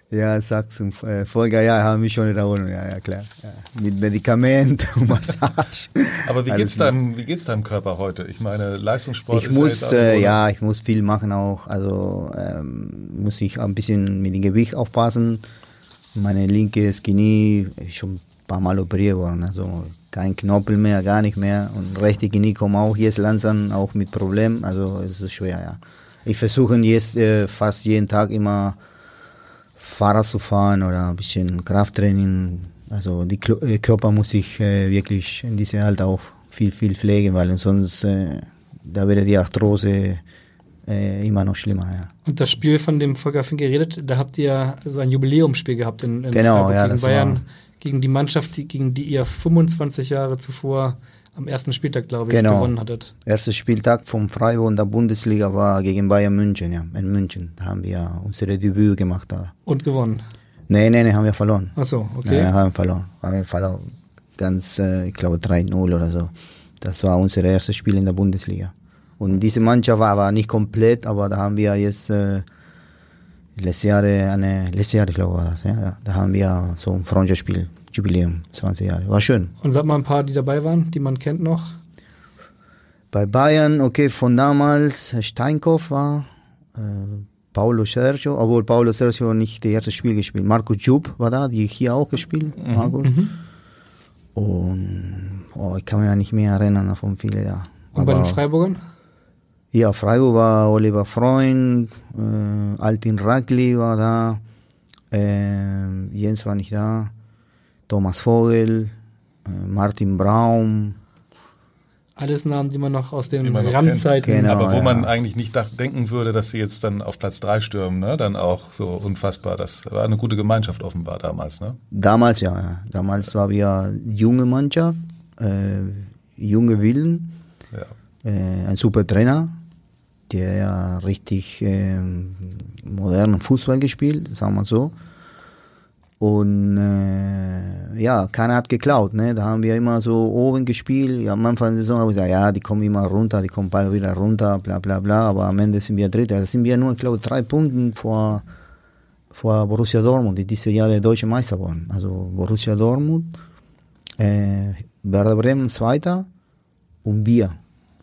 Ja, sagst du, äh, Volker, ja, haben mich schon erholt, ja, ja, klar. Ja. Mit Medikament und Massage. Aber wie geht's, deinem, wie geht's deinem Körper heute? Ich meine, Leistungssport Ich ist muss, ja, jetzt äh, ja, ich muss viel machen auch. Also ähm, muss ich ein bisschen mit dem Gewicht aufpassen. Meine linke Knie ist schon paar Mal operiert worden. Also kein Knorpel mehr, gar nicht mehr. Und rechte Knie kommen auch jetzt langsam auch mit Problemen. Also es ist schwer, ja. Ich versuche jetzt äh, fast jeden Tag immer Fahrrad zu fahren oder ein bisschen Krafttraining. Also die Klo- äh, Körper muss ich äh, wirklich in diesem Alter auch viel, viel pflegen, weil sonst äh, da wäre die Arthrose äh, immer noch schlimmer. Ja. Und das Spiel, von dem Volker Fink geredet, da habt ihr so ein Jubiläumsspiel gehabt in, in Genau, Freiburg ja, gegen Bayern, war- gegen die Mannschaft, die, gegen die ihr 25 Jahre zuvor am ersten Spieltag, glaube ich, Genau. gewonnen hattet. Erster Spieltag vom Freiburg in der Bundesliga war gegen Bayern München, ja, in München. Da haben wir unsere Debüt gemacht. Da. Und gewonnen. Nee, nee, nee, haben wir verloren. Ach so, okay. Ja, haben wir verloren. Haben wir verloren. Ganz, äh, ich glaube 3-0 oder so. Das war unser erstes Spiel in der Bundesliga. Und diese Mannschaft war aber nicht komplett, aber da haben wir jetzt äh, letztes Jahr, eine, letztes Jahr, ich glaube, war das, ja. Da haben wir so ein Freundschaftsspiel, Jubiläum, 20 Jahre. War schön. Und sag mal ein paar, die dabei waren, die man kennt noch. Bei Bayern, okay, von damals, Steinkopf war, äh, Paulo Sergio, obwohl Paulo Sergio nicht das erste Spiel gespielt. Marco Jupp war da, die hier auch gespielt. Mhm. Marco. Und oh, ich kann mich ja nicht mehr erinnern von vielen da. Und bei den Aber- Freiburgern? Ja, Freiburg war Oliver Freund, äh, Altin Ragli war da, äh, Jens war nicht da, Thomas Vogel, äh, Martin Braum. Alles Namen, die man noch aus den Randzeiten. kennt. Genau, aber wo ja. man eigentlich nicht denken würde, dass sie jetzt dann auf Platz drei stürmen, ne? Dann auch so unfassbar. Das war eine gute Gemeinschaft offenbar damals, ne? Damals ja, ja. damals war wir junge Mannschaft, äh, junge Willen, Ja. äh, ein super Trainer, der ja richtig äh, modernen Fußball gespielt, sagen wir so. Und äh, ja, keiner hat geklaut. Ne? Da haben wir immer so oben gespielt. Ja, am Anfang der Saison habe ich gesagt, ja, die kommen immer runter, die kommen bald wieder runter, bla bla bla. Aber am Ende sind wir Dritter. Da sind wir nur, ich glaube, drei Punkte vor, vor Borussia Dortmund, die diese Jahre deutsche Meister wurden. Also Borussia Dortmund, äh, Werder Bremen Zweiter und wir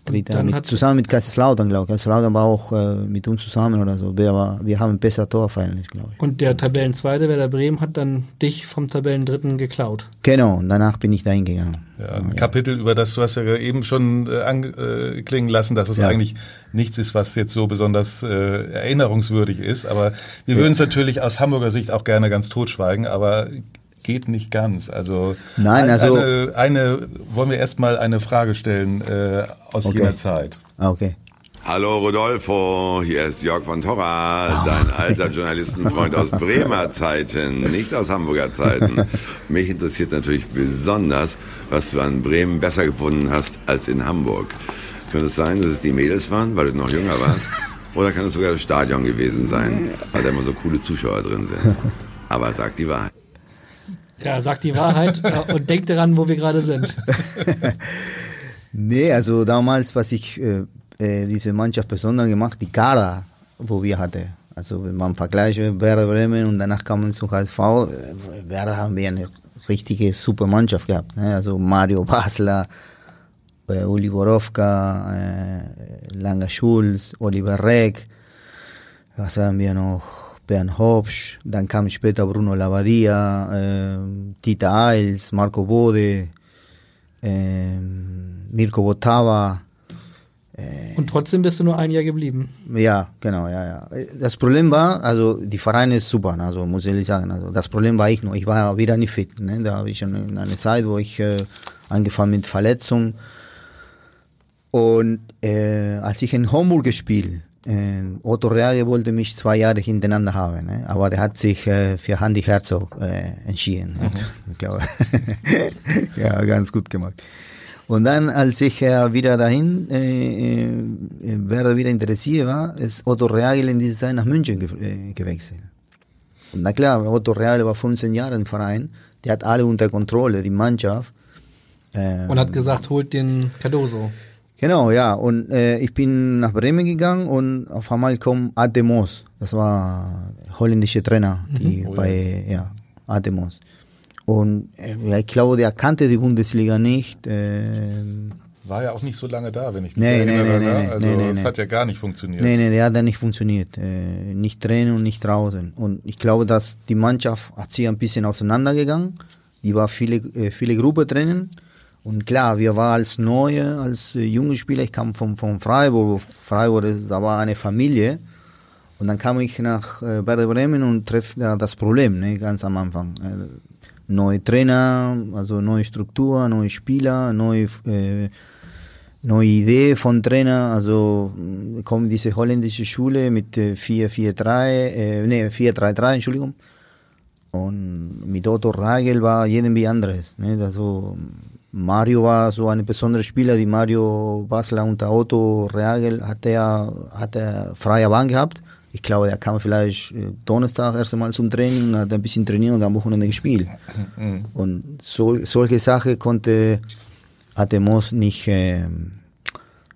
Dritter. dann Mit, hat- zusammen mit Kaiserslautern, glaube ich. Kaiserslautern war auch äh, mit uns zusammen oder so. Wir, war, wir haben besser Torverhältnis, glaube ich. Und der Tabellenzweite, Werder Bremen, hat dann dich vom Tabellendritten geklaut. Genau, und danach bin ich da hingegangen. Ja, ein Kapitel, über das du hast ja eben schon äh, anklingen lassen, dass es Ja. eigentlich nichts ist, was jetzt so besonders äh, erinnerungswürdig ist. Aber wir würden es natürlich aus Hamburger Sicht auch gerne ganz totschweigen, aber geht nicht ganz. Also, Nein, ein- also- eine, eine wollen wir erstmal eine Frage stellen äh, aus Okay. jener Zeit. Ah, okay. Hallo Rodolfo, hier ist Jörg von Torra, dein alter Journalistenfreund aus Bremer Zeiten, nicht aus Hamburger Zeiten. Mich interessiert natürlich besonders, was du an Bremen besser gefunden hast als in Hamburg. Könnte es sein, dass es die Mädels waren, weil du noch jünger warst? Oder kann es sogar das Stadion gewesen sein, weil da immer so coole Zuschauer drin sind? Aber sag die Wahrheit. Ja, sag die Wahrheit äh, und denk daran, wo wir gerade sind. Nee, also damals, was ich äh, äh, diese Mannschaft besonders gemacht, die Kader, wo wir hatten. Also wenn man vergleicht Werder Bremen und danach kam man zu HSV, äh, Werder haben wir eine richtige super Mannschaft gehabt. Ne? Also Mario Basler, äh, Uli Borowka, äh, Langer Schulz, Oliver Reck, was haben wir noch? Bernd Hopsch, dann kam später Bruno Lavadia, äh, Tita Eils, Marco Bode, äh, Mirko Botava. Und trotzdem bist du nur ein Jahr geblieben. Ja, genau, ja, ja. Das Problem war, also die Vereine ist super, ne, also muss ich ehrlich sagen. Also das Problem war ich nur, ich war ja wieder nicht fit. Ne? Da habe ich schon in einer Zeit, wo ich äh, angefangen mit Verletzungen. Und äh, als ich in Homburg gespielt, äh, Otto Reage wollte mich zwei Jahre hintereinander haben, ne? aber der hat sich äh, für Handy Herzog äh, entschieden. Ne? Mhm. Ich glaube, ja, ganz gut gemacht. Und dann, als ich äh, wieder dahin äh, äh, werde wieder interessiert war, ist Otto Reagel in dieser Zeit nach München ge äh, gewechselt. Und na klar, Otto Reagel war 15 Jahre im Verein, der hat alle unter Kontrolle, die Mannschaft. Äh, Und hat gesagt, holt den Cardoso. Genau, ja. Und äh, ich bin nach Bremen gegangen und auf einmal kommt Ademos. Das war holländische Trainer, die Mhm. Oh, bei ja, Ademos. Und äh, ja, ich glaube, der kannte die Bundesliga nicht. Äh, War ja auch nicht so lange da, wenn ich mich Nee, nee, erinnere. nee, ne? nee, also nee, nee, es nee. hat ja gar nicht funktioniert. Nee, nee, der hat dann nicht funktioniert. Äh, nicht drinnen und nicht draußen. Und ich glaube, dass die Mannschaft hat sich ein bisschen auseinandergegangen. Die war viele, äh, viele Gruppen drinnen. Und klar, wir waren als Neue, als äh, junge Spieler, ich kam von, von Freiburg. Freiburg, da war eine Familie. Und dann kam ich nach äh, Werder Bremen und treffe da das Problem, ne, ganz am Anfang. Äh, neue Trainer, also neue Struktur, neue Spieler, neue, äh, neue Idee von Trainer. Also kommt diese holländische Schule mit äh, 4-4-3, äh, nee, 4-3-3, Entschuldigung. Und mit Otto Ragel war jedem wie anderes. Ne? Also Mario war so ein besonderer Spieler, die Mario Basler unter Otto Reagel hat er, hat er freie Bahn gehabt. Ich glaube, er kam vielleicht äh, Donnerstag erst einmal zum Training, hat ein bisschen trainiert und am Wochenende gespielt. Mhm. Und so, solche Sachen konnte Atemos nicht, äh,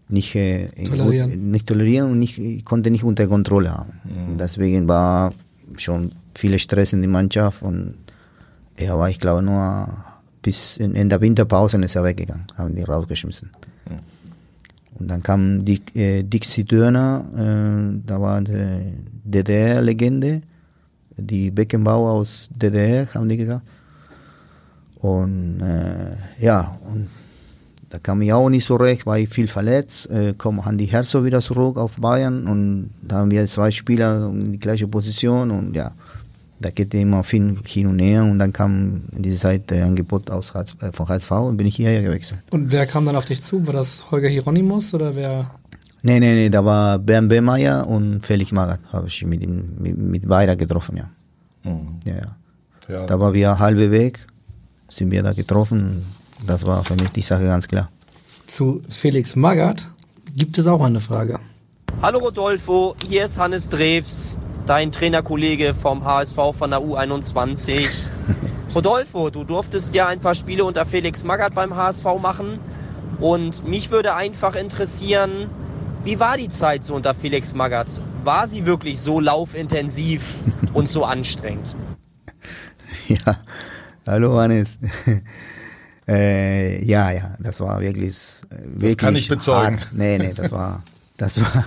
nicht, äh, Tolerieren. gut- nicht tolerieren und nicht, konnte nicht unter Kontrolle haben. Mhm. Und deswegen war schon viel Stress in der Mannschaft und er war, ich glaube, nur bis in, in der Winterpause ist er weggegangen, haben die rausgeschmissen. Und dann kam die, äh, Dixie Dörner, äh, da war die DDR-Legende, die Beckenbauer aus DDR, haben die gesagt. Und äh, ja, und da kam ich auch nicht so recht, war ich viel verletzt, äh, kam Handy Herzog wieder zurück auf Bayern und da haben wir zwei Spieler in die gleiche Position und ja, da geht immer viel hin und her und dann kam in dieser Zeit der Angebot aus HSV, äh, von HSV und bin ich hierher gewechselt. Und wer kam dann auf dich zu? War das Holger Hieronymus oder wer? Nee, nee, nee, da war Bernd Behmeyer und Felix Magath, habe ich mit, ihm, mit, mit beiden getroffen, ja. Mhm. Ja, ja. Ja. Da war wir halbe Weg, sind wir da getroffen. Das war für mich die Sache ganz klar. Zu Felix Magath gibt es auch eine Frage. Hallo Rodolfo, hier ist Hannes Drews, dein Trainerkollege vom HSV von der U21. Rodolfo, du durftest ja ein paar Spiele unter Felix Magath beim HSV machen und mich würde einfach interessieren, wie war die Zeit so unter Felix Magath? War sie wirklich so laufintensiv und so anstrengend? Ja, hallo Hannes. äh, ja, ja, das war wirklich, äh, wirklich kann ich bezeugen. Hart. Nee, nee, das war, das war,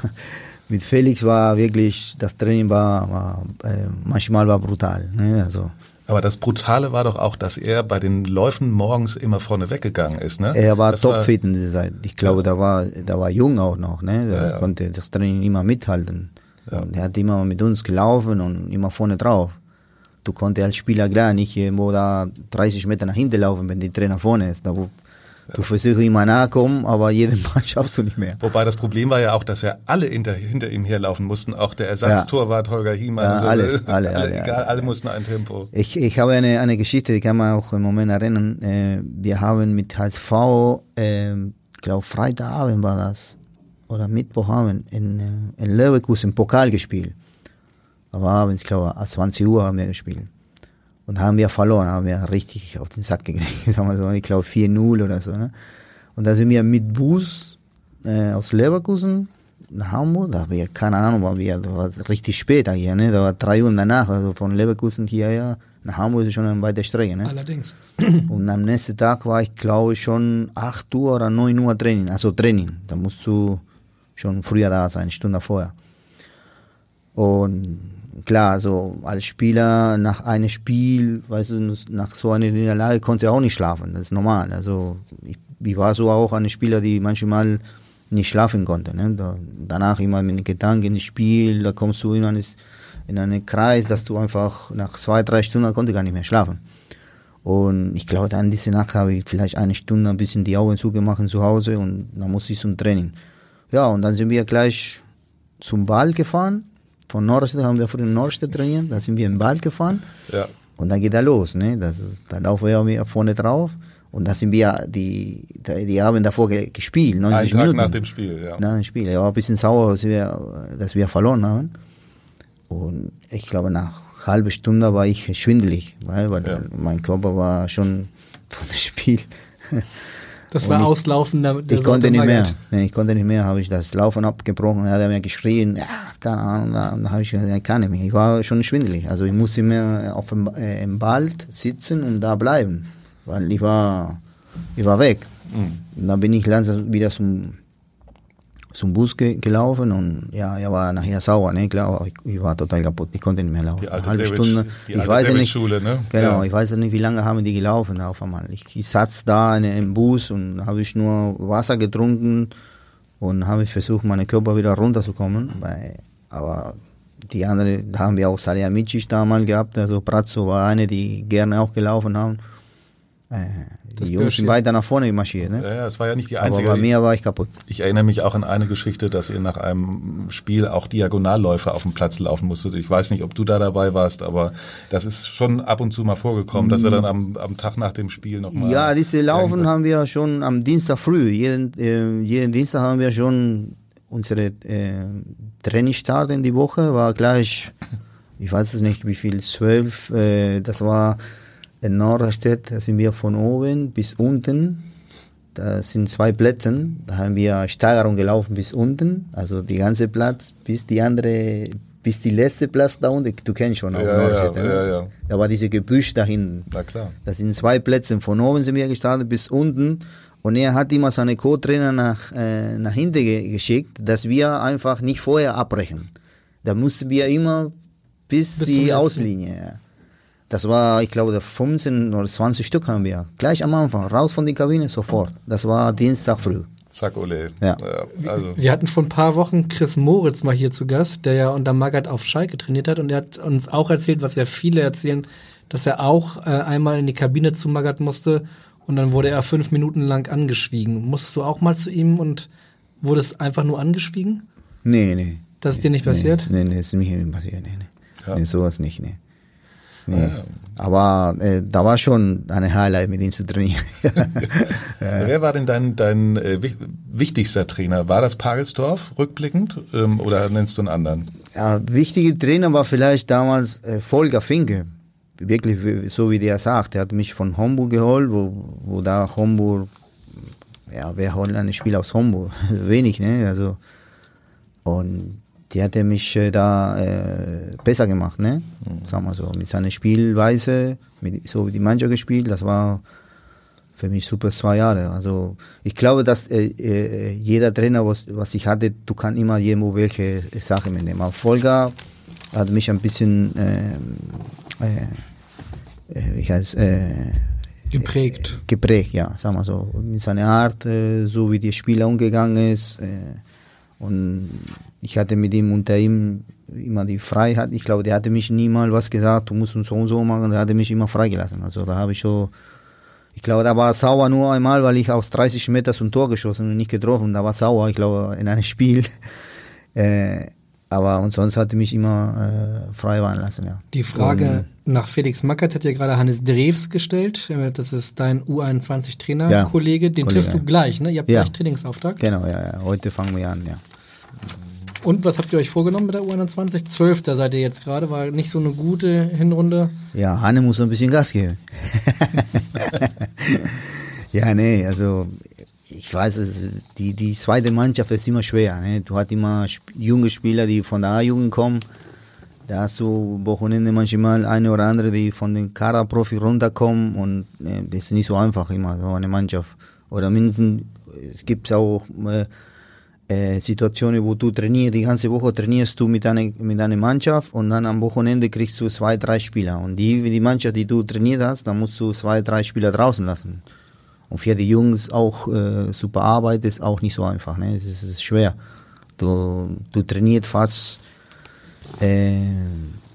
mit Felix war wirklich, das Training war, war äh, manchmal war brutal. Ne? Also, Aber das Brutale war doch auch, dass er bei den Läufen morgens immer vorne weggegangen ist. Ne? er war topfit in dieser Zeit. Ich glaube, da war, da war jung auch noch, ne? Der Ja, ja. konnte das Training immer mithalten. Er hat immer mit uns gelaufen und immer vorne drauf. Du konntest als Spieler klar nicht irgendwo da 30 Meter nach hinten laufen, wenn die Trainer vorne ist. Da, Du versuchst immer nachkommen, aber jeden Mal schaffst du nicht mehr. Wobei das Problem war ja auch, dass ja alle hinter, hinter ihm herlaufen mussten. Auch der Ersatztorwart Holger Hiemann. Ja, so. alles, alle, alle, egal, alle, alle mussten ein Tempo. Ich, ich habe eine, eine Geschichte, die kann man auch im Moment erinnern. Äh, wir haben mit HSV, äh, ich glaube Freitagabend war das, oder Mittwochabend in, äh, in Leverkusen Pokal gespielt. Aber abends, ich glaube, ab 20 Uhr haben wir gespielt. Und haben wir verloren, haben wir richtig auf den Sack gekriegt. Sagen wir so, ich glaube 4-0 oder so. Ne? Und da sind wir mit Bus äh, aus Leverkusen nach Hamburg, da haben wir, keine Ahnung, war wir, das war richtig später hier, ne? Da war drei Uhr danach, also von Leverkusen hierher nach Hamburg ist schon eine weite Strecke, ne? Allerdings. Und am nächsten Tag war ich, glaube ich, schon 8 Uhr oder 9 Uhr Training, also Training. Da musst du schon früher da sein, eine Stunde vorher. Und klar, so als Spieler nach einem Spiel, weißt du, nach so einer Niederlage konnte er auch nicht schlafen. Das ist normal. Also ich, ich war so auch ein Spieler, die manchmal nicht schlafen konnte. Ne? Da, danach immer mit Gedanken ins Spiel, da kommst du in, eines, in einen Kreis, dass du einfach nach zwei, drei Stunden konnte gar nicht mehr schlafen. Und ich glaube, dann diese Nacht habe ich vielleicht eine Stunde ein bisschen die Augen zugemacht zu Hause und dann musste ich zum Training. Ja, und dann sind wir gleich zum Ball gefahren. Von Norstedt haben wir von Norstedt trainiert, da sind wir im Ball gefahren. Ja. Und dann geht er los, ne? Das ist, da laufen wir vorne drauf. Und da sind wir, die, die haben davor gespielt, 90 Einen Tag Minuten. nach dem Spiel, ja. Nach dem Spiel. Er war ein bisschen sauer, dass wir, dass wir verloren haben. Und ich glaube, nach halbe Stunde war ich schwindelig, weil, weil Ja. mein Körper war schon von dem Spiel. Das war ich- Auslaufen der, der ich konnte nicht mehr. Nee, ich konnte nicht mehr, habe ich das Laufen abgebrochen, er hat mir geschrien, ja, keine Ahnung, da, da habe ich gesagt, ich kann nicht mehr. Ich war schon schwindelig. Also ich musste mehr auf dem äh, im Wald sitzen und da bleiben, weil ich war, ich war weg. Und dann bin ich langsam wieder zum, zum Bus ge gelaufen und ja, er war nachher sauer, ne, klar, ich, ich war total kaputt, ich konnte nicht mehr laufen. Die alte Eine halbe Stunde, die ich alte weiß nicht, Savage-Schule, ne? genau, Ja. ich weiß nicht, wie lange haben die gelaufen auf einmal. Ich, ich saß da in, im Bus und habe ich nur Wasser getrunken und habe versucht, meinen Körper wieder runterzukommen. Weil, aber die andere, da haben wir auch Salihamidzic damals gehabt, also Prazzo war eine, die gerne auch gelaufen haben. Äh, Das die Jungs sind weiter nach vorne gemarschiert. Ne? Ja, es war ja nicht die Aber einzige. bei mir war ich kaputt. Ich erinnere mich auch an eine Geschichte, dass ihr nach einem Spiel auch Diagonalläufe auf dem Platz laufen musstet. Ich weiß nicht, ob du da dabei warst, aber das ist schon ab und zu mal vorgekommen, dass er dann am, am Tag nach dem Spiel nochmal. Ja, diese Laufen haben wir schon am Dienstag früh. Jeden, äh, jeden Dienstag haben wir schon unsere äh, Trainingsstart in die Woche. War gleich, ich weiß es nicht, wie viel, zwölf. Äh, das war in Norderstedt. Da sind wir von oben bis unten. Das sind zwei Plätze. Da haben wir Steigerung gelaufen bis unten. Also die ganze Platz bis die andere, bis die letzte Platz da unten. Du kennst schon auch Ja, Norderstedt. ja, ne? ja, ja. Da war diese Gebüsch da hinten. Na klar. Das sind zwei Plätze. Von oben sind wir gestartet bis unten. Und er hat immer seine Co-Trainer nach, äh, nach hinten ge geschickt, dass wir einfach nicht vorher abbrechen. Da mussten wir immer bis, Bis die. Auslinie. Ja. Das war, ich glaube, 15 oder 20 Stück haben wir. Gleich am Anfang, raus von der Kabine, sofort. Das war Dienstag früh. Zack, ole. Ja. also. Wir hatten vor ein paar Wochen Chris Moritz mal hier zu Gast, der ja unter Magath auf Schalke trainiert hat und er hat uns auch erzählt, was ja viele erzählen, dass er auch äh, einmal in die Kabine zu Magath musste und dann wurde er fünf Minuten lang angeschwiegen. Musstest du auch mal zu ihm und wurdest einfach nur angeschwiegen? Nee, nee. Das ist dir nicht passiert? Nee, nee, das ist mir nicht passiert. Nee, nee. Ja. nee sowas nicht, nee. Ja. Aber äh, da war schon eine Highlight, mit ihm zu trainieren. Wer war denn dein, dein äh, wich- wichtigster Trainer? War das Pagelsdorf rückblickend ähm, oder nennst du einen anderen? Ja, wichtige Trainer war vielleicht damals äh, Volker Finke. Wirklich, so wie der sagt. Er hat mich von Homburg geholt, wo, wo da Homburg, ja, wer holt einen Spieler aus Homburg? Wenig, ne? Also, und die hat mich äh, da äh, besser gemacht, ne? Sagen wir so. Mit seiner Spielweise, mit, so wie die Mannschaft gespielt, das war für mich super zwei Jahre. Also ich glaube, dass äh, äh, jeder Trainer, was, was ich hatte, du kannst immer irgendwo welche Sachen mitnehmen. Aber Volker hat mich ein bisschen äh, äh, äh, wie heißt, äh, Geprägt. geprägt, ja, sagen wir so. Mit seiner Art, äh, so wie die Spieler umgegangen ist. Und ich hatte mit ihm unter ihm immer die Freiheit. Ich glaube, der hatte mich nie mal was gesagt, du musst uns so und so machen. Der hatte mich immer freigelassen. Also da habe ich schon ich glaube, da war sauer nur einmal, weil ich aus 30 Metern zum Tor geschossen und nicht getroffen. Da war sauer, ich glaube, in einem Spiel. Äh, aber und sonst hat er mich immer äh, frei waren lassen, ja. Die Frage nach Felix Mackert hat ja gerade Hannes Drews gestellt. Das ist dein U21-Trainer-Kollege. Den Kollege, triffst du ja. gleich, ne? Ihr habt Ja. gleich Trainingsauftakt. Genau, ja, ja. Heute fangen wir an, ja. Und was habt ihr euch vorgenommen mit der U21? Zwölfter seid ihr jetzt gerade, war nicht so eine gute Hinrunde. Ja, Hanne muss ein bisschen Gas geben. ja, nee, also ich weiß, es, die, die zweite Mannschaft ist immer schwer. Ne? Du hast immer junge Spieler, die von der A-Jugend kommen. Da hast du Wochenende manchmal eine oder andere, die von den Kader-Profi runterkommen und äh, das ist nicht so einfach immer, so eine Mannschaft. Oder mindestens, es gibt auch äh, äh, Situationen, wo du trainierst, die ganze Woche trainierst du mit deiner, mit deiner Mannschaft und dann am Wochenende kriegst du zwei, drei Spieler. Und die, die Mannschaft, die du trainiert hast, dann musst du zwei, drei Spieler draußen lassen. Und für die Jungs auch äh, super Arbeit ist auch nicht so einfach. Ne? Es, ist, ist schwer. Du, du trainierst fast äh,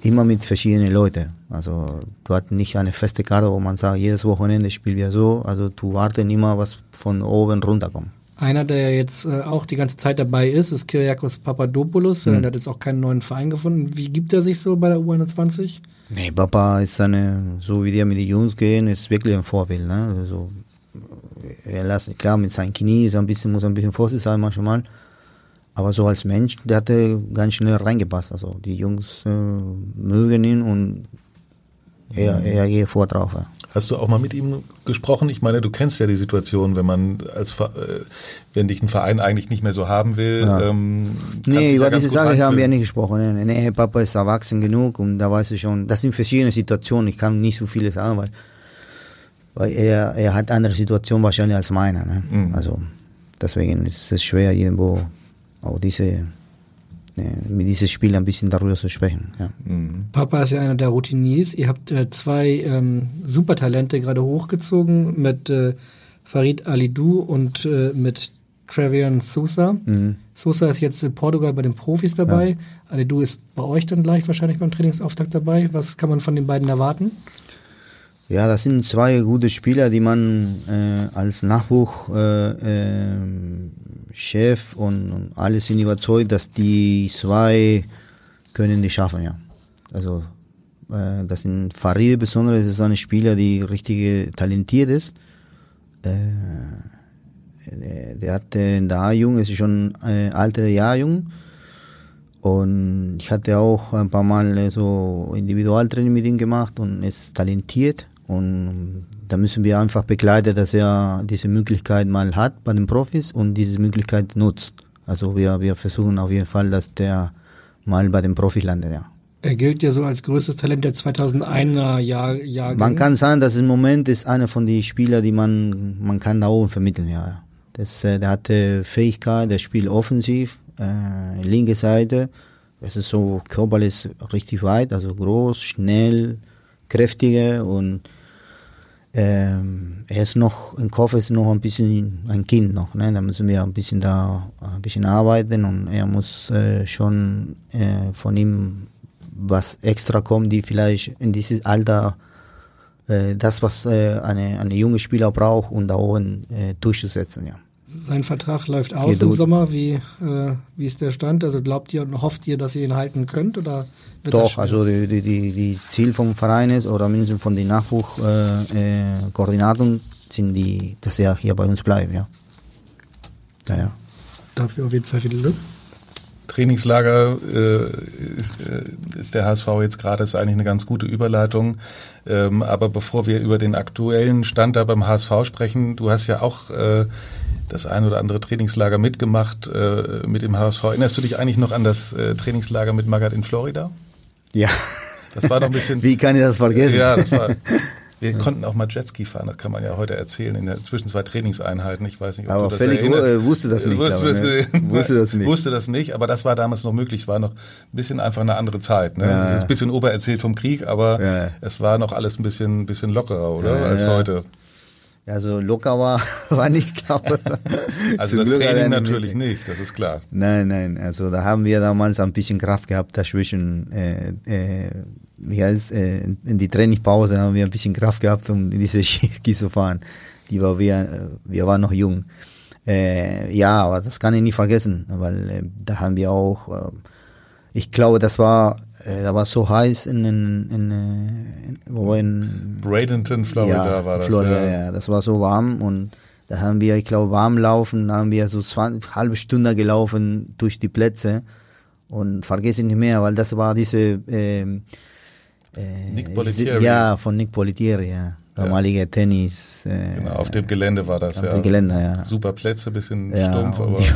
immer mit verschiedenen Leuten. Also du hast nicht eine feste Karte, wo man sagt, jedes Wochenende spielen wir so. Also du wartest immer, was von oben runterkommt. Einer, der jetzt äh, auch die ganze Zeit dabei ist, ist Kyriakos Papadopoulos. Mhm. Der hat jetzt auch keinen neuen Verein gefunden. Wie gibt er sich so bei der U21? Nee, Papa ist eine, so wie der mit den Jungs gehen, ist wirklich ein Vorbild. Ne? Also, er lässt, klar, mit seinem Knie ist ein bisschen, muss er ein bisschen vorsichtig sein manchmal. Aber so als Mensch, der hatte ganz schnell reingepasst. Also die Jungs äh, mögen ihn und er, er geht vor drauf. Ja. Hast du auch mal mit ihm gesprochen? Ich meine, du kennst ja die Situation, wenn man als äh, wenn dich ein Verein eigentlich nicht mehr so haben will. Ja. Ähm, Nee, über diese Sache haben wir nicht gesprochen. Nee, nee, Papa ist erwachsen genug und da weiß ich schon, das sind verschiedene Situationen. Ich kann nicht so viele sagen, weil, weil er, er hat andere Situationen wahrscheinlich als meiner. Ne? Mhm. Also deswegen ist es schwer, irgendwo auch diese, mit diesem Spiel ein bisschen darüber zu sprechen. Ja. Papa ist ja einer der Routiniers. Ihr habt äh, zwei ähm, Supertalente gerade hochgezogen mit äh, Farid Alidou und äh, mit Trevian Sousa. Mhm. Sousa ist jetzt in Portugal bei den Profis dabei. Alidou ist bei euch dann gleich wahrscheinlich beim Trainingsauftakt dabei. Was kann man von den beiden erwarten? Ja, das sind zwei gute Spieler, die man äh, als Nachwuchschef äh, Chef und, und alle sind überzeugt, dass die zwei können die schaffen, ja. Also äh, das sind Farid besonders, das ist eine Spieler, die richtig talentiert ist. Äh, der, der hat äh, in der A-Jung, ist schon äh, ältere Jahrjung. Und ich hatte auch ein paar Mal äh, so Individualtraining mit ihm gemacht und ist talentiert. Und da müssen wir einfach begleiten, dass er diese Möglichkeit mal hat bei den Profis und diese Möglichkeit nutzt. Also wir, wir versuchen auf jeden Fall, dass der mal bei den Profis landet, ja. Er gilt ja so als größtes Talent der 2001er Jahr, Jahrgang. Man kann sagen, dass im Moment ist einer von den Spielern, die man, man kann da oben vermitteln, ja. Das, äh, der hatte Fähigkeit, der spielt offensiv, äh, linke Seite. Es ist so, körperlich richtig weit, also groß, schnell, kräftiger und ähm, er ist noch, im Kopf ist noch ein bisschen ein Kind noch, ne? Da müssen wir ein bisschen da ein bisschen arbeiten und er muss äh, schon äh, von ihm was extra kommen, die vielleicht in dieses Alter äh, das, was äh, eine, eine junge Spieler braucht, um da oben äh, durchzusetzen, ja. Sein Vertrag läuft aus im durch. Sommer. Wie, wie ist der Stand? Also glaubt ihr und hofft ihr, dass ihr ihn halten könnt? Oder Doch, also die, die, die, die Ziel vom Verein ist, oder mindestens von den Nachwuchskoordinatoren, äh, Koordinatoren sind die, dass er hier bei uns bleibt, ja. Ja, ja. Dafür auf jeden Fall viel Glück. Trainingslager äh, ist, äh, ist der HSV jetzt gerade, ist eigentlich eine ganz gute Überleitung. Ähm, aber bevor wir über den aktuellen Stand da beim HSV sprechen, du hast ja auch äh, das ein oder andere Trainingslager mitgemacht äh, mit dem HSV. Erinnerst du dich eigentlich noch an das äh, Trainingslager mit Magath in Florida? Ja. Das war doch ein bisschen. Wie kann ich das vergessen? Ja, das war. Wir konnten auch mal Jetski fahren, das kann man ja heute erzählen, in der zwischen zwei Trainingseinheiten. Ich weiß nicht, ob Aber du das Felix erinnerst. äh, wusste das nicht, Wusste, aber, ne? wusste, das nicht. Wusste das nicht, aber das war damals noch möglich. Es war noch ein bisschen einfach eine andere Zeit. Ne? Ja, Das ist jetzt ein bisschen obererzählt vom Krieg, aber Ja. es war noch alles ein bisschen, ein bisschen lockerer, oder? Ja, Als heute. Ja, so locker war, war nicht, glaube Also das Glück Training natürlich nicht, das ist klar. Nein, nein, also da haben wir damals ein bisschen Kraft gehabt dazwischen. Äh, äh, wie heißt, äh, in die Trainingspause haben wir ein bisschen Kraft gehabt, um diese Ski zu fahren. Die war wir, äh, wir waren noch jung. Äh, ja, aber das kann ich nicht vergessen, weil äh, da haben wir auch, äh, ich glaube, das war, äh, da war so heiß in, in, in, äh, in wo in Bradenton, Florida ja, war das. Florida, ja. ja. das war so warm und da haben wir, ich glaube, warm laufen, da haben wir so 20, halbe Stunde gelaufen durch die Plätze und vergesse ich nicht mehr, weil das war diese ähm, äh, Nick Bollettieri. Ja, von Nick Bollettieri, ja. Damaliger Tennis. Äh, Genau, auf dem Gelände war das, auf ja. dem Gelände, ja. Super Plätze, bisschen Ja, stumpf, aber. die,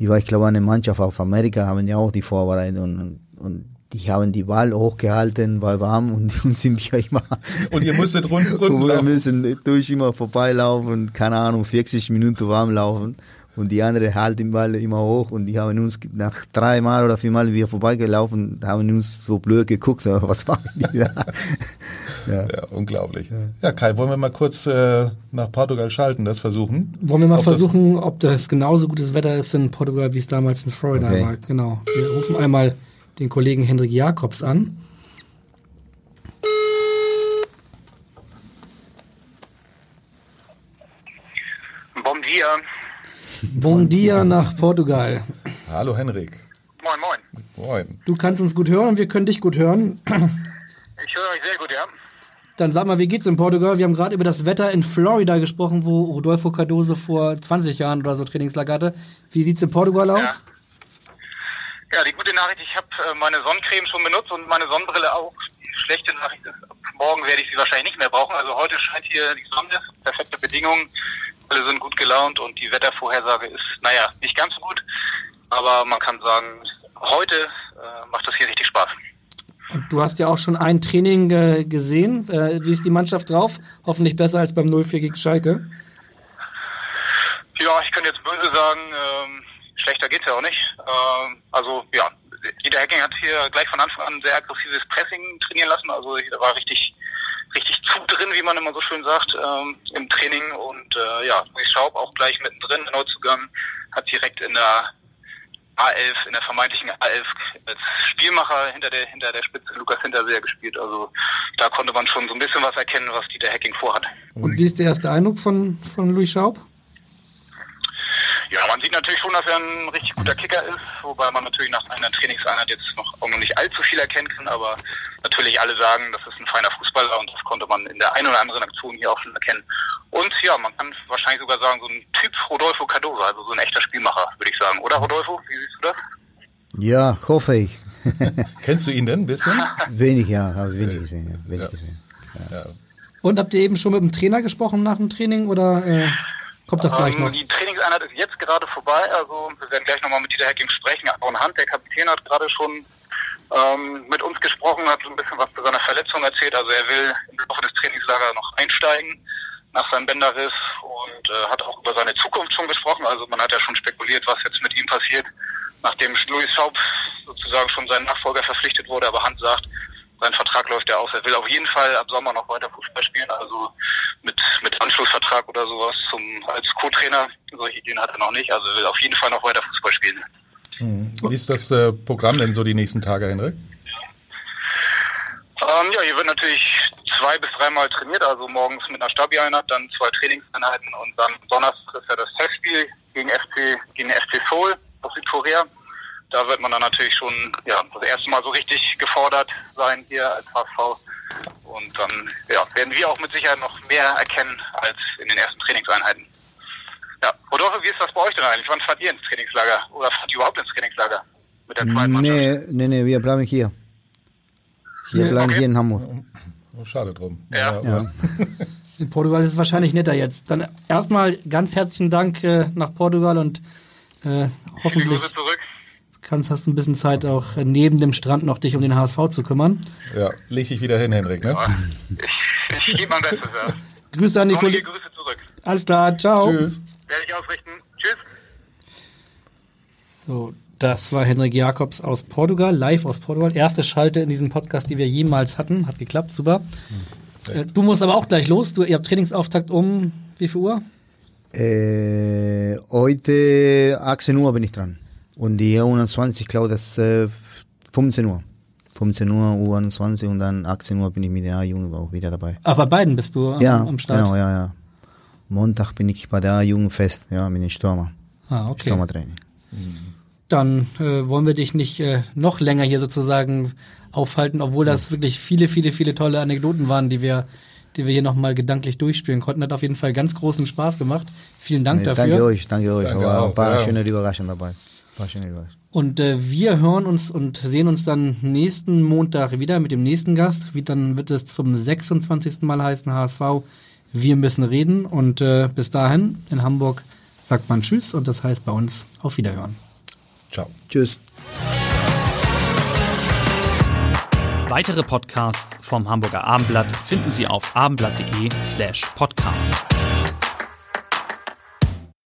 die war, ich glaube, eine Mannschaft auf Amerika haben ja auch die vorbereitet und, und, die haben die Ball hochgehalten, war warm und, und sind ja immer. Und ihr musstet rund, rund und wir müssen durch immer vorbeilaufen, keine Ahnung, 40 Minuten warm laufen. Und die andere halten den Ball immer hoch und die haben uns nach dreimal oder viermal wir vorbeigelaufen, haben uns so blöd geguckt, aber was machen die da? Ja, unglaublich. Ja. Kai, wollen wir mal kurz äh, nach Portugal schalten, das versuchen? Wollen wir mal Ob das- versuchen, ob das genauso gutes Wetter ist in Portugal, wie es damals in Florida Okay. war. Genau. Wir rufen einmal den Kollegen Hendrik Jakobs an. Bom dia. Bon dia nach Portugal. Hallo Henrik. Moin, moin. Moin. Du kannst uns gut hören und wir können dich gut hören. Ich höre euch sehr gut, ja. Dann sag mal, wie geht's in Portugal? Wir haben gerade über das Wetter in Florida gesprochen, wo Rodolfo Cardoso vor 20 Jahren oder so Trainingslager hatte. Wie sieht's in Portugal aus? Ja. Ja, die gute Nachricht, ich habe äh, meine Sonnencreme schon benutzt und meine Sonnenbrille auch. Die schlechte Nachricht ist, morgen werde ich sie wahrscheinlich nicht mehr brauchen. Also heute scheint hier die Sonne, perfekte Bedingungen, alle sind gut gelaunt und die Wettervorhersage ist, naja, nicht ganz so gut. Aber man kann sagen, heute äh, macht das hier richtig Spaß. Und du hast ja auch schon ein Training äh, gesehen. Äh, wie ist die Mannschaft drauf? Hoffentlich besser als beim 0-4 gegen Schalke. Ja, ich kann jetzt böse sagen, ähm, schlechter geht's ja auch nicht. Ähm, also ja, Dieter Hacking hat hier gleich von Anfang an sehr aggressives Pressing trainieren lassen. Also da war richtig, drin, wie man immer so schön sagt, ähm, im Training. Und äh, ja, Luis Schaub auch gleich mittendrin, Neuzugang, hat direkt in der A11, in der vermeintlichen A11 als Spielmacher hinter der, hinter der Spitze Lukas Hinterseher gespielt. Also da konnte man schon so ein bisschen was erkennen, was Dieter Hacking vorhat. Und wie ist der erste Eindruck von, von Louis Schaub? Ja, man sieht natürlich schon, dass er ein richtig guter Kicker ist, wobei man natürlich nach einer Trainingseinheit jetzt noch, auch noch nicht allzu viel erkennen kann, aber natürlich alle sagen, das ist ein feiner Fußballer und das konnte man in der einen oder anderen Aktion hier auch schon erkennen. Und ja, man kann wahrscheinlich sogar sagen, so ein Typ Rodolfo Cardoso, also so ein echter Spielmacher, würde ich sagen. Oder Rodolfo, wie siehst du das? Ja, hoffe ich. Kennst du ihn denn ein bisschen? wenig, ja, habe wenig gesehen. Ja, wenig Ja. gesehen. Ja. Und habt ihr eben schon mit dem Trainer gesprochen nach dem Training oder äh, kommt das gleich Ähm, noch? Die Trainingseinheit ist jetzt gerade vorbei, also wir werden gleich nochmal mit Dieter Hacking sprechen. Aaron Hunt, der Kapitän, hat gerade schon ähm, mit uns gesprochen, hat so ein bisschen was zu seiner Verletzung erzählt. Also er will im Laufe des Trainingslagers noch einsteigen nach seinem Bänderriss und äh, hat auch über seine Zukunft schon gesprochen. Also man hat ja schon spekuliert, was jetzt mit ihm passiert, nachdem Louis Schaub sozusagen schon sein Nachfolger verpflichtet wurde. Aber Hunt sagt, sein Vertrag läuft ja aus. Er will auf jeden Fall ab Sommer noch weiter Fußball spielen, also mit, mit Anschlussvertrag oder sowas zum, als Co-Trainer. Solche Ideen hat er noch nicht. Also er will auf jeden Fall noch weiter Fußball spielen. Mhm. Wie ist das äh, Programm denn so die nächsten Tage, Henrik? Ähm, ja, hier wird natürlich zwei bis dreimal trainiert, also morgens mit einer Stabi-Einheit, dann zwei Trainingseinheiten und dann Donnerstag ist ja das Testspiel gegen FC, gegen FC Seoul aus Südkorea. Da wird man dann natürlich schon ja, das erste Mal so richtig gefordert sein hier als HSV. Und dann ja, werden wir auch mit Sicherheit noch mehr erkennen als in den ersten Trainingseinheiten. Ja, Rodolfo, wie ist das bei euch denn eigentlich? Wann fahrt ihr ins Trainingslager? Oder fahrt ihr überhaupt ins Trainingslager? Mit der zweiten Mannschaft? Nee, nee, nee, wir bleiben hier. Wir Hier? bleiben Okay. hier in Hamburg. Oh, schade drum. Ja. Ja. In Portugal ist es wahrscheinlich netter jetzt. Dann erstmal ganz herzlichen Dank äh, nach Portugal und äh, hoffentlich kannst, hast du ein bisschen Zeit auch neben dem Strand noch dich um den HSV zu kümmern. Ja, leg dich wieder hin, Henrik, ne? Ich gebe mein Bestes, ja. Grüße an die Kollegen. Grüße zurück. Alles klar, ciao. Tschüss. Werde ich ausrichten. Tschüss. So, das war Henrik Jakobs aus Portugal, live aus Portugal. Erste Schalte in diesem Podcast, die wir jemals hatten. Hat geklappt, super. Äh, du musst aber auch gleich los. Du, ihr habt Trainingsauftakt um wie viel Uhr? Äh, heute 18 Uhr bin ich dran. Und die U21, ich glaube, das ist äh, 15 Uhr. 15 Uhr, U21 und dann 18 Uhr bin ich mit der A-Jugend auch wieder dabei. Ach, bei beiden bist du am, ja, am Start. genau, ja, ja. Montag bin ich bei der A-Jugend fest, ja, mit den Stürmer. Ah, okay. Stürmertraining. Dann äh, wollen wir dich nicht äh, noch länger hier sozusagen aufhalten, obwohl das wirklich viele, viele, viele tolle Anekdoten waren, die wir, die wir hier nochmal gedanklich durchspielen konnten. Hat auf jeden Fall ganz großen Spaß gemacht. Vielen Dank Nee, dafür. Danke euch, danke euch. Danke War auch, ein paar ja. schöne Überraschungen dabei. Schöne Überraschungen. Und äh, wir hören uns und sehen uns dann nächsten Montag wieder mit dem nächsten Gast. Wie, dann wird es zum 26. Mal heißen HSV. Wir müssen reden. Und äh, bis dahin in Hamburg sagt man Tschüss und das heißt bei uns auf Wiederhören. Ciao. Tschüss. Weitere Podcasts vom Hamburger Abendblatt finden Sie auf abendblatt.de slash podcast.